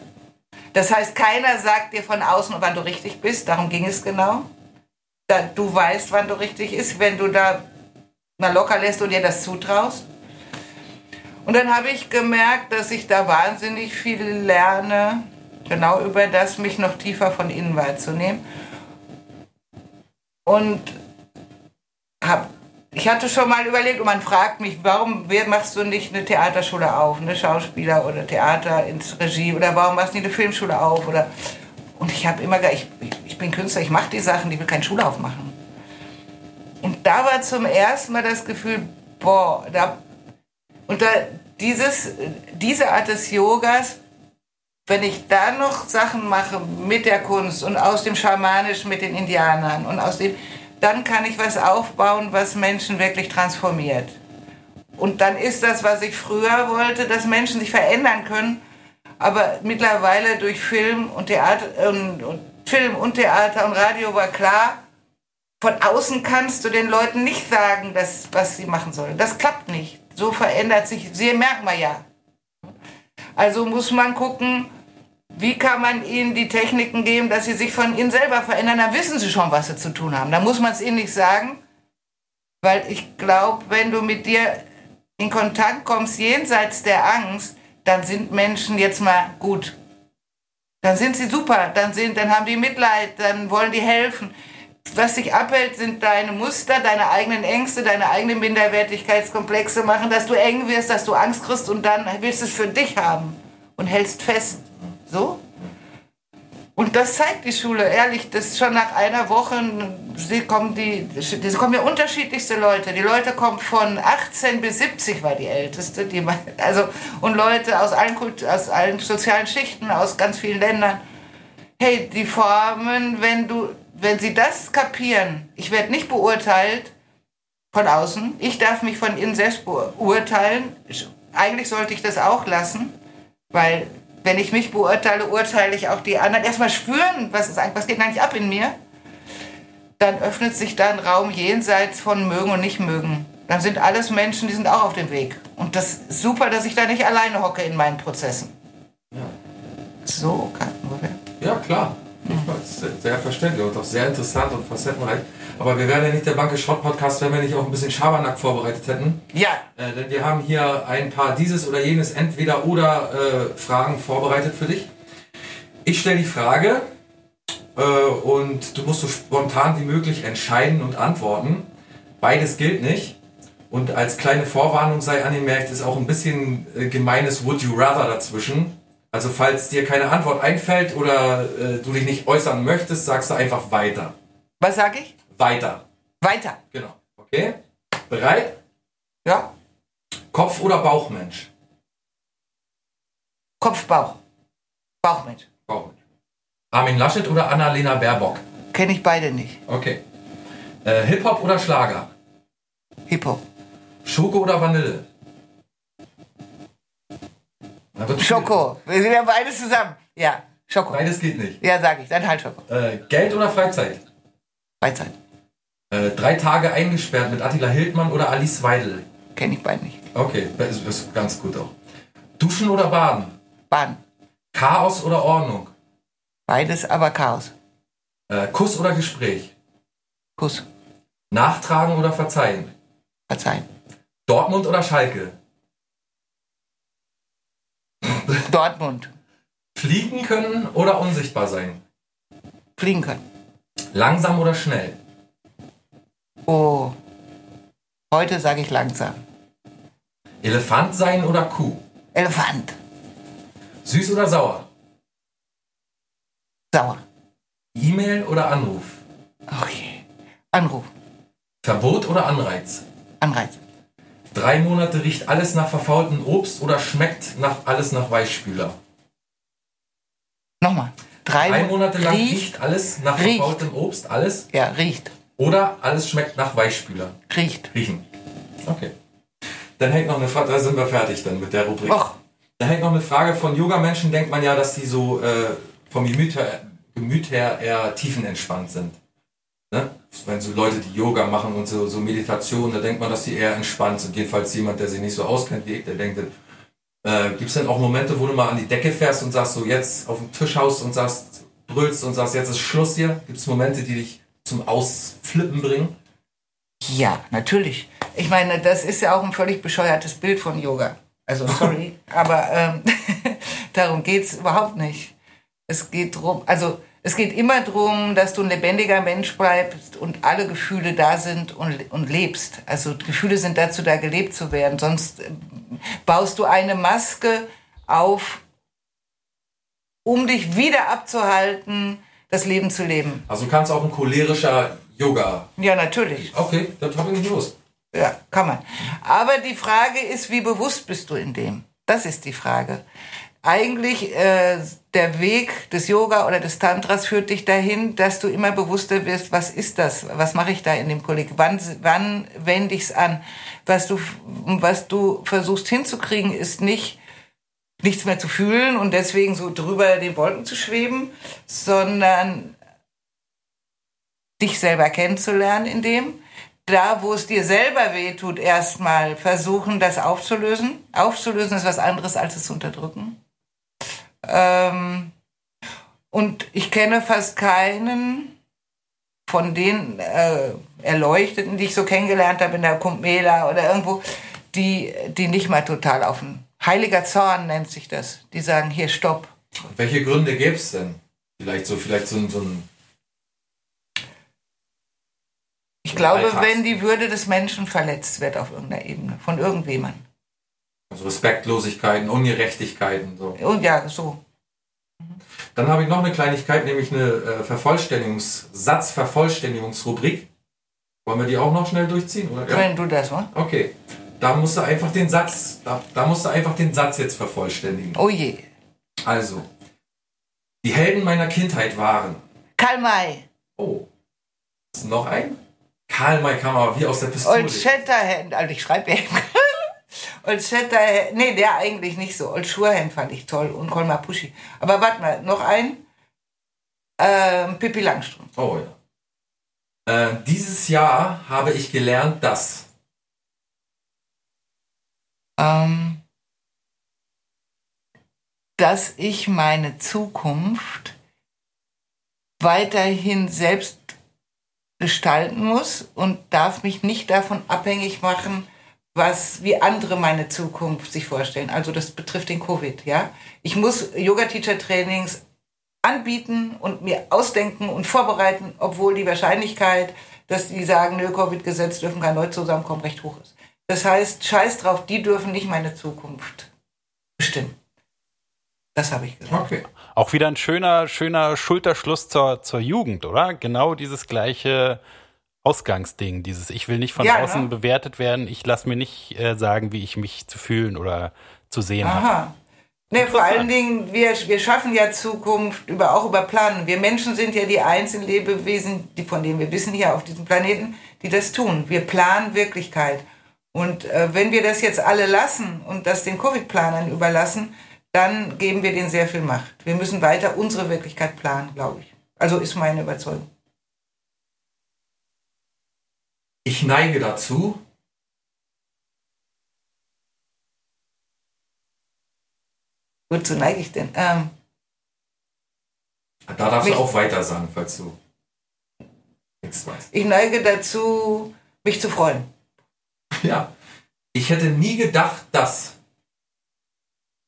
Das heißt, keiner sagt dir von außen, wann du richtig bist, darum ging es genau da, du weißt, wann du richtig ist, wenn du da mal locker lässt und dir das zutraust. Und dann habe ich gemerkt, dass ich da wahnsinnig viel lerne, genau über das, mich noch tiefer von innen wahrzunehmen. Und hab, ich hatte schon mal überlegt, und man fragt mich, warum machst du nicht eine Theaterschule auf, eine Schauspieler oder Theater ins Regie, oder warum machst du nicht eine Filmschule auf, oder und ich habe immer gesagt, ich, ich bin Künstler, ich mache die Sachen, ich will keine Schule aufmachen. Und da war zum ersten Mal das Gefühl, boah, da, und da, dieses, diese Art des Yogas, wenn ich da noch Sachen mache mit der Kunst und aus dem Schamanischen mit den Indianern und aus dem, dann kann ich was aufbauen, was Menschen wirklich transformiert. Und dann ist das, was ich früher wollte, dass Menschen sich verändern können, aber mittlerweile durch Film und Theater und, und Film und Theater und Radio war klar, von außen kannst du den Leuten nicht sagen, dass, was sie machen sollen. Das klappt nicht. So verändert sich, sie merken wir ja. Also muss man gucken, wie kann man ihnen die Techniken geben, dass sie sich von ihnen selber verändern. Da wissen sie schon, was sie zu tun haben. Da muss man es ihnen nicht sagen. Weil ich glaube, wenn du mit dir in Kontakt kommst, jenseits der Angst, dann sind Menschen jetzt mal gut. Dann sind sie super, dann, sind, dann haben die Mitleid, dann wollen die helfen. Was dich abhält, sind deine Muster, deine eigenen Ängste, deine eigenen Minderwertigkeitskomplexe machen, dass du eng wirst, dass du Angst kriegst und dann willst du es für dich haben und hältst fest. So? Und das zeigt die Schule, ehrlich, das schon nach einer Woche, sie kommen die, sie kommen ja unterschiedlichste Leute. Die Leute kommen von 18 bis 70 war die älteste, die, also, und Leute aus allen, aus allen sozialen Schichten, aus ganz vielen Ländern. Hey, die Formen, wenn du, wenn sie das kapieren, ich werde nicht beurteilt von außen, ich darf mich von innen selbst beurteilen. Eigentlich sollte ich das auch lassen, weil wenn ich mich beurteile, urteile ich auch die anderen. Erstmal spüren, was, ist, was geht eigentlich ab in mir. Dann öffnet sich da ein Raum jenseits von mögen und nicht mögen. Dann sind alles Menschen, die sind auch auf dem Weg. Und das ist super, dass ich da nicht alleine hocke in meinen Prozessen. Ja. So nur Ja, klar. Sehr, sehr verständlich und auch sehr interessant und facettenreich. Aber wir wären ja nicht der Banke Schrott Podcast, wenn wir nicht auch ein bisschen Schabernack vorbereitet hätten. Ja. Äh, denn wir haben hier ein paar dieses oder jenes entweder oder äh, Fragen vorbereitet für dich. Ich stelle die Frage äh, und du musst so spontan wie möglich entscheiden und antworten. Beides gilt nicht. Und als kleine Vorwarnung sei angemerkt, ist auch ein bisschen äh, gemeines Would You Rather dazwischen. Also falls dir keine Antwort einfällt oder äh, du dich nicht äußern möchtest, sagst du einfach weiter. Was sage ich? Weiter. Weiter. Genau. Okay? Bereit? Ja? Kopf- oder Bauchmensch? Kopf, Bauch. Bauchmensch. Bauchmensch. Armin Laschet oder Annalena Baerbock? Kenne ich beide nicht. Okay. Äh, Hip-Hop oder Schlager? Hip-Hop. Schoko oder Vanille? Schoko. Wir sind ja beides zusammen. Ja, Schoko. Beides geht nicht. Ja, sag ich. Dann halt Schoko. Äh, Geld oder Freizeit? Freizeit. Äh, drei Tage eingesperrt mit Attila Hildmann oder Alice Weidel? Kenne ich beide nicht. Okay, das ist, ist ganz gut auch. Duschen oder Baden? Baden. Chaos oder Ordnung? Beides, aber Chaos. Äh, Kuss oder Gespräch? Kuss. Nachtragen oder verzeihen? Verzeihen. Dortmund oder Schalke? Dortmund. Fliegen können oder unsichtbar sein? Fliegen können. Langsam oder schnell? Oh. Heute sage ich langsam. Elefant sein oder Kuh? Elefant. Süß oder sauer? Sauer. E-Mail oder Anruf? Okay. Anruf. Verbot oder Anreiz? Anreiz. Drei Monate riecht alles nach verfaultem Obst oder schmeckt nach alles nach Weichspüler? Nochmal. Drei, Drei Monate lang riecht. riecht alles nach Riecht. verfaultem Obst, alles? Ja, riecht. Oder alles schmeckt nach Weichspüler? Riecht. Riechen. Okay. Dann hängt noch eine Frage, da sind wir fertig dann mit der Rubrik. Och, Da hängt noch eine Frage von Yoga-Menschen, denkt man ja, dass die so äh, vom Gemüt her, Gemüt her eher tiefenentspannt sind. Ne? Wenn so Leute, die Yoga machen und so, so Meditation, da denkt man, dass die eher entspannt sind. Jedenfalls jemand, der sich nicht so auskennt wie ich, der denkt, äh, gibt es denn auch Momente, wo du mal an die Decke fährst und sagst, so jetzt auf den Tisch haust und sagst, brüllst und sagst, jetzt ist Schluss hier? Gibt es Momente, die dich zum Ausflippen bringen? ja, natürlich. Ich meine, das ist ja auch ein völlig bescheuertes Bild von Yoga. Also, sorry, aber ähm, darum geht's überhaupt nicht. Es geht drum, also es geht immer darum, dass du ein lebendiger Mensch bleibst und alle Gefühle da sind und, und lebst. Also Gefühle sind dazu da, gelebt zu werden. Sonst ähm, baust du eine Maske auf, um dich wieder abzuhalten, das Leben zu leben. Also kannst auch ein cholerischer Yoga. Ja, natürlich. Okay, das habe ich nicht gewusst. Ja, kann man. Aber die Frage ist, wie bewusst bist du in dem? Das ist die Frage. Eigentlich äh, der Weg des Yoga oder des Tantras führt dich dahin, dass du immer bewusster wirst, was ist das? Was mache ich da in dem Kolleg? Wann, wann wende ich es an? Was du, was du versuchst hinzukriegen, ist nicht nichts mehr zu fühlen und deswegen so drüber den Wolken zu schweben, sondern dich selber kennenzulernen in dem, da, wo es dir selber wehtut, erstmal versuchen, das aufzulösen. Aufzulösen ist was anderes, als es zu unterdrücken. Ähm, und ich kenne fast keinen von den äh, Erleuchteten, die ich so kennengelernt habe in der Kumpmela oder irgendwo, die, die nicht mal total offen. Heiliger Zorn nennt sich das. Die sagen, hier, stopp. Welche Gründe gäbe es denn? Vielleicht so, vielleicht so, ein- so ein. Ich glaube, wenn die Würde des Menschen verletzt wird auf irgendeiner Ebene, von irgendjemandem. Also Respektlosigkeiten, Ungerechtigkeiten. So. Und ja, so. Dann habe ich noch eine Kleinigkeit, nämlich eine äh, Vervollständigungs Satzvervollständigungsrubrik. Wollen wir die auch noch schnell durchziehen? Oder? Ja? Wenn du das machst. Okay. Da musst du einfach den Satz, da, da musst du einfach den Satz jetzt vervollständigen. Oh je. Also, die Helden meiner Kindheit waren. Karl May. Oh. Ist noch ein? Karl May kam aber wie aus der Pistole. Old Shatterhand. Also ich schreibe ja. Old Shatterhand. Nee, der eigentlich nicht so. Old Surehand fand ich toll. Und Kolmar Puschi. Aber warte mal, noch ein. Ähm, Pippi Langstrumpf. Oh ja. Äh, dieses Jahr habe ich gelernt, dass. Ähm, dass ich meine Zukunft weiterhin selbst gestalten muss und darf mich nicht davon abhängig machen, was wie andere meine Zukunft sich vorstellen. Also das betrifft den Covid, ja. Ich muss Yoga Teacher Trainings anbieten und mir ausdenken und vorbereiten, obwohl die Wahrscheinlichkeit, dass die sagen, nö, Covid-Gesetz dürfen keine Leute zusammenkommen, recht hoch ist. Das heißt, scheiß drauf, die dürfen nicht meine Zukunft bestimmen. Das habe ich gesagt. Okay. Auch wieder ein schöner, schöner Schulterschluss zur, zur Jugend, oder? Genau dieses gleiche Ausgangsding, dieses Ich will nicht von ja, außen ja. bewertet werden, ich lasse mir nicht äh, sagen, wie ich mich zu fühlen oder zu sehen habe. Ne, vor allen Dingen, wir, wir schaffen ja Zukunft über, auch über Planen. Wir Menschen sind ja die einzigen Lebewesen, die, von denen wir wissen hier auf diesem Planeten, die das tun. Wir planen Wirklichkeit. Und äh, wenn wir das jetzt alle lassen und das den Covid-Planern überlassen, dann geben wir denen sehr viel Macht. Wir müssen weiter unsere Wirklichkeit planen, glaube ich. Also ist meine Überzeugung. Ich neige dazu. Wozu neige ich denn? Ähm, da darfst mich, du auch weiter sagen, falls du nichts weißt. Ich neige dazu, mich zu freuen. Ja. Ich hätte nie gedacht, dass.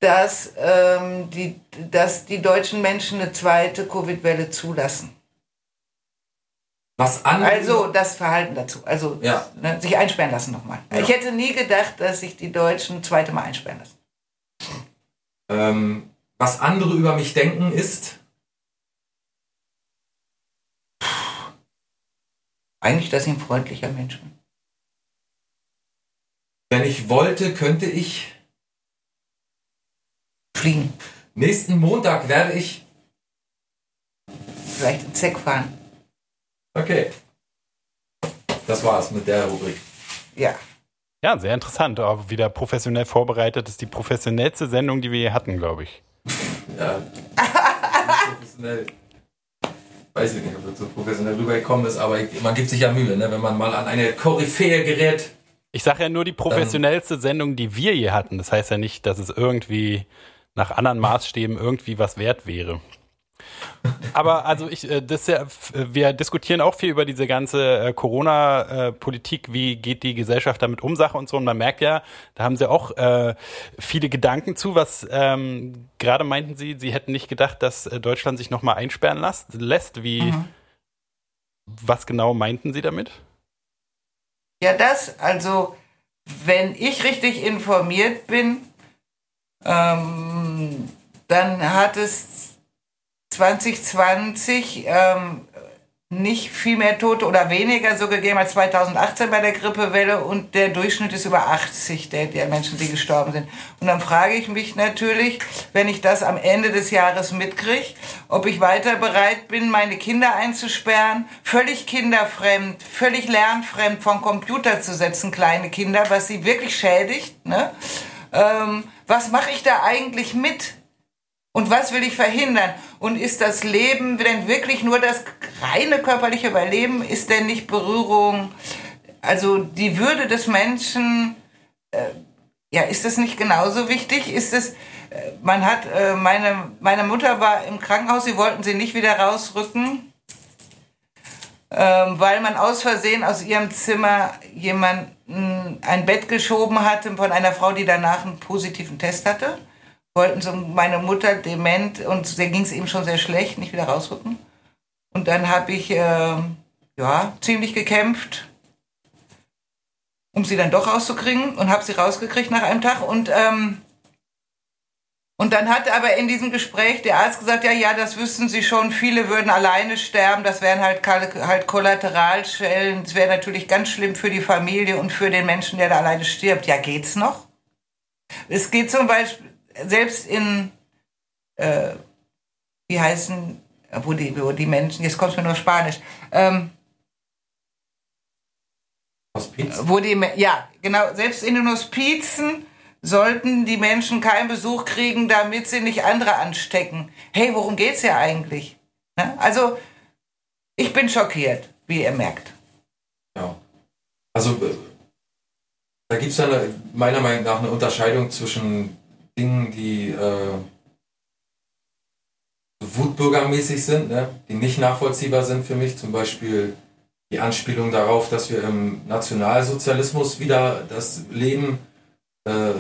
Dass, ähm, die, dass die deutschen Menschen eine zweite Covid-Welle zulassen. Was andere also das Verhalten dazu. Also ja. ne, sich einsperren lassen nochmal. Ja. Ich hätte nie gedacht, dass sich die Deutschen zweite Mal einsperren lassen. Ähm, was andere über mich denken ist. Eigentlich, dass ich ein freundlicher Mensch bin. Wenn ich wollte, könnte ich fliegen. Nächsten Montag werde ich vielleicht in Zeck fahren. Okay. Das war's mit der Rubrik. Ja. Ja, sehr interessant. Auch wieder professionell vorbereitet. Das ist die professionellste Sendung, die wir je hatten, glaube ich. ja. professionell. Weiß ich nicht, ob das so professionell rübergekommen ist, aber man gibt sich ja Mühe, ne? wenn man mal an eine Koryphäe gerät. Ich sage ja nur die professionellste Sendung, die wir je hatten. Das heißt ja nicht, dass es irgendwie nach anderen Maßstäben irgendwie was wert wäre. Aber also ich, äh, das ja, wir diskutieren auch viel über diese ganze äh, Corona-Politik, wie geht die Gesellschaft damit um, Sache und so. Und man merkt ja, da haben sie auch äh, viele Gedanken zu. Was ähm, gerade meinten sie, sie hätten nicht gedacht, dass äh, Deutschland sich nochmal einsperren lässt. lässt. Wie, mhm. was genau meinten sie damit? Ja, das, also wenn ich richtig informiert bin, ähm, dann hat es 2020 ähm, nicht viel mehr Tote oder weniger so gegeben als 2018 bei der Grippewelle und der Durchschnitt ist über 80 der, der Menschen, die gestorben sind. Und dann frage ich mich natürlich, wenn ich das am Ende des Jahres mitkriege, ob ich weiter bereit bin, meine Kinder einzusperren, völlig kinderfremd, völlig lernfremd vom Computer zu setzen, kleine Kinder, was sie wirklich schädigt. Ne? Ähm, was mache ich da eigentlich mit? Und was will ich verhindern? Und ist das Leben denn wirklich nur das reine körperliche Überleben? Ist denn nicht Berührung, also die Würde des Menschen, äh, ja, ist das nicht genauso wichtig? Ist es, äh, man hat, äh, meine, meine Mutter war im Krankenhaus, sie wollten sie nicht wieder rausrücken, ähm, weil man aus Versehen aus ihrem Zimmer jemanden ein Bett geschoben hatte von einer Frau, die danach einen positiven Test hatte wollten so meine Mutter dement und der ging es ihm schon sehr schlecht, nicht wieder rausrücken. Und dann habe ich äh, ja ziemlich gekämpft, um sie dann doch rauszukriegen und habe sie rausgekriegt nach einem Tag und ähm, und dann hat aber in diesem Gespräch der Arzt gesagt, ja, ja, das wüssten Sie schon, viele würden alleine sterben, das wären halt, halt Kollateralschellen, das wäre natürlich ganz schlimm für die Familie und für den Menschen, der da alleine stirbt. Ja, geht's noch? Es geht zum Beispiel, selbst in, äh, wie heißen, wo die, wo die Menschen, jetzt kommt es mir nur Spanisch, ähm, Hospiz? Wo die, ja, genau, selbst in den Hospizen sollten die Menschen keinen Besuch kriegen, damit sie nicht andere anstecken. Hey, worum geht's ja eigentlich? Ne? Also, ich bin schockiert, wie ihr merkt. Ja. Also, äh, da gibt es meiner Meinung nach eine Unterscheidung zwischen Dingen, die äh, wutbürgermäßig sind, ne? die nicht nachvollziehbar sind für mich. Zum Beispiel die Anspielung darauf, dass wir im Nationalsozialismus wieder das Leben äh,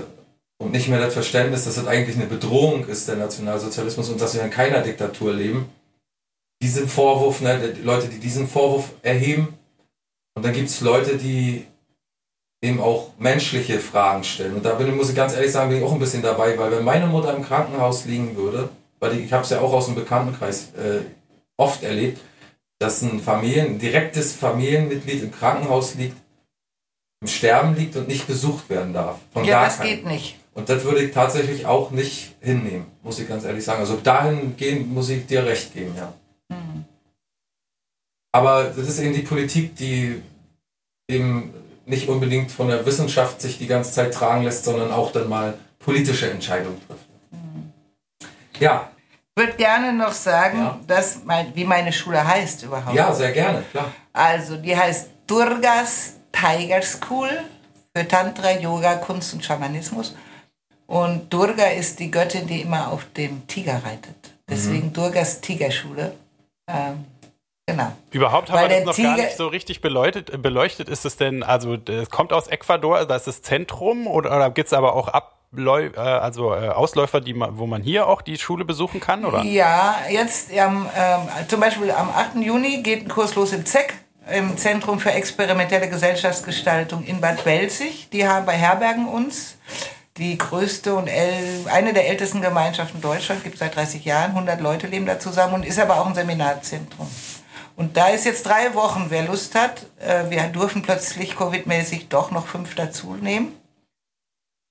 und nicht mehr das Verständnis, dass das eigentlich eine Bedrohung ist, der Nationalsozialismus, und dass wir in keiner Diktatur leben. Diesen Vorwurf, ne, die Leute, die diesen Vorwurf erheben. Und dann gibt es Leute, die eben auch menschliche Fragen stellen. Und da bin, muss ich ganz ehrlich sagen, bin ich auch ein bisschen dabei, weil wenn meine Mutter im Krankenhaus liegen würde, weil ich, ich habe es ja auch aus dem Bekanntenkreis äh, oft erlebt, dass ein Familien, ein direktes Familienmitglied im Krankenhaus liegt, im Sterben liegt und nicht besucht werden darf. Von ja, das keinen. geht nicht. Und das würde ich tatsächlich auch nicht hinnehmen, muss ich ganz ehrlich sagen. Also dahin gehen muss ich dir recht geben, ja. Mhm. Aber das ist eben die Politik, die eben nicht unbedingt von der Wissenschaft sich die ganze Zeit tragen lässt, sondern auch dann mal politische Entscheidungen trifft. Mhm. Ja. Ich würde gerne noch sagen, ja. dass wie meine Schule heißt überhaupt. Ja, sehr gerne, klar. Also, die heißt Durgas Tiger School für Tantra, Yoga, Kunst und Schamanismus. Und Durga ist die Göttin, die immer auf dem Tiger reitet. Deswegen mhm. Durgas Tigerschule. Ähm, genau. Überhaupt haben Weil wir das noch Tiger gar nicht so richtig beleuchtet. Beleuchtet ist es denn, also es kommt aus Ecuador, das ist das Zentrum oder, oder gibt es aber auch ab äh, also äh, Ausläufer, die man, wo man hier auch die Schule besuchen kann, oder? Ja, jetzt ähm, äh, zum Beispiel am 8. Juni geht ein Kurs los im ZEC, im Zentrum für experimentelle Gesellschaftsgestaltung in Bad Belzig. Die haben bei Herbergen uns die größte und eine der ältesten Gemeinschaften Deutschlands, gibt seit 30 Jahren, 100 Leute leben da zusammen und ist aber auch ein Seminarzentrum. Und da ist jetzt drei Wochen, wer Lust hat, äh, wir dürfen plötzlich Covid-mäßig doch noch fünf dazu nehmen.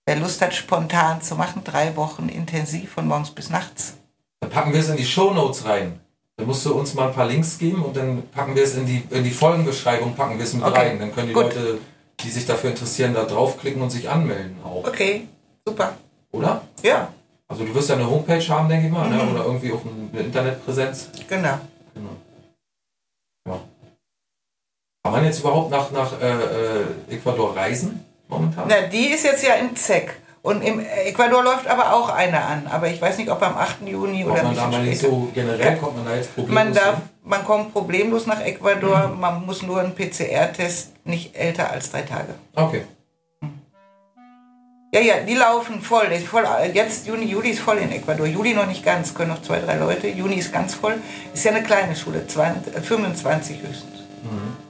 Wer Lust hat, spontan zu machen, drei Wochen intensiv von morgens bis nachts. Dann packen wir es in die Show Notes rein. Dann musst du uns mal ein paar Links geben und dann packen wir es in die, in die Folgenbeschreibung, packen wir es mit okay. rein. Dann können die Gut. Leute, die sich dafür interessieren, da draufklicken und sich anmelden auch. Okay, super. Oder? Ja. Also du wirst ja eine Homepage haben, denke ich mal, ne? mhm. ne? oder irgendwie auch eine Internetpräsenz. Genau. genau. Ja. Kann man jetzt überhaupt nach, nach äh, äh, Ecuador reisen momentan? Na, die ist jetzt ja in ZEC. Und im Ecuador läuft aber auch eine an. Aber ich weiß nicht, ob am 8. Juni kommt oder man da mal nicht so generell kommt man da jetzt problemlos man, darf, man kommt problemlos nach Ecuador. Mhm. Man muss nur einen PCR-Test nicht älter als drei Tage. Okay. Ja, ja, die laufen voll. voll. Jetzt Juni, Juli ist voll in Ecuador. Juli noch nicht ganz, können noch zwei, drei Leute. Juni ist ganz voll. Ist ja eine kleine Schule, 20, 25 höchstens. Mhm.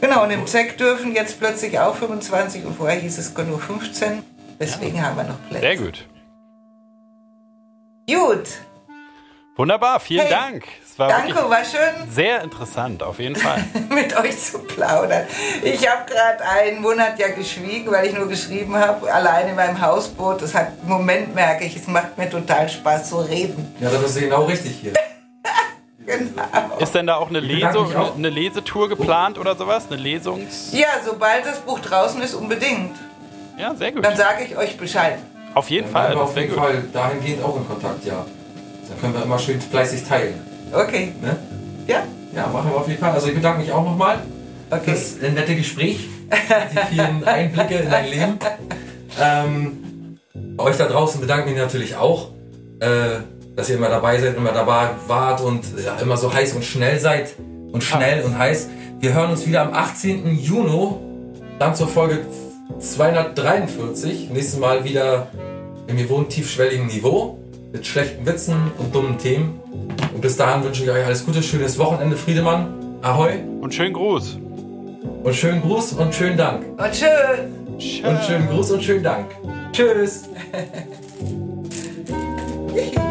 Genau, und im ZEC dürfen jetzt plötzlich auch 25 und vorher hieß es nur 15. Deswegen ja. haben wir noch Plätze. Sehr gut. Gut. Wunderbar, vielen hey, Dank. Es war danke, war schön. Sehr interessant, auf jeden Fall. mit euch zu plaudern. Ich habe gerade einen Monat ja geschwiegen, weil ich nur geschrieben habe, allein in meinem Hausboot. Das hat, im Moment merke ich, es macht mir total Spaß zu reden. Ja, das ist genau richtig hier. Genau. Ist denn da auch eine, Lesung, auch. eine Lesetour geplant oder sowas? Eine Lesungs... Ja, sobald das Buch draußen ist, unbedingt. Ja, sehr gut. Dann sage ich euch Bescheid. Auf jeden Fall. auf jeden gut. Fall dahingehend auch in Kontakt, ja. Dann können wir immer schön fleißig teilen. Okay. Ne? Ja? Ja, machen wir auf jeden Fall. Also ich bedanke mich auch nochmal okay. für das nette Gespräch, die vielen Einblicke in dein Leben. Ähm, euch da draußen bedanke ich mich natürlich auch. Äh, dass ihr immer dabei seid, immer dabei wart und ja, immer so heiß und schnell seid und schnell und heiß. Wir hören uns wieder am 18. Juni, dann zur Folge 243. Nächstes Mal wieder im gewohnt tiefschwelligen Niveau mit schlechten Witzen und dummen Themen. Und bis dahin wünsche ich euch alles Gute, schönes Wochenende, Friedemann. Ahoi. Und schönen Gruß. Und schönen Gruß und schönen Dank. Und schön. schön. Und schönen Gruß und schönen Dank. Tschüss.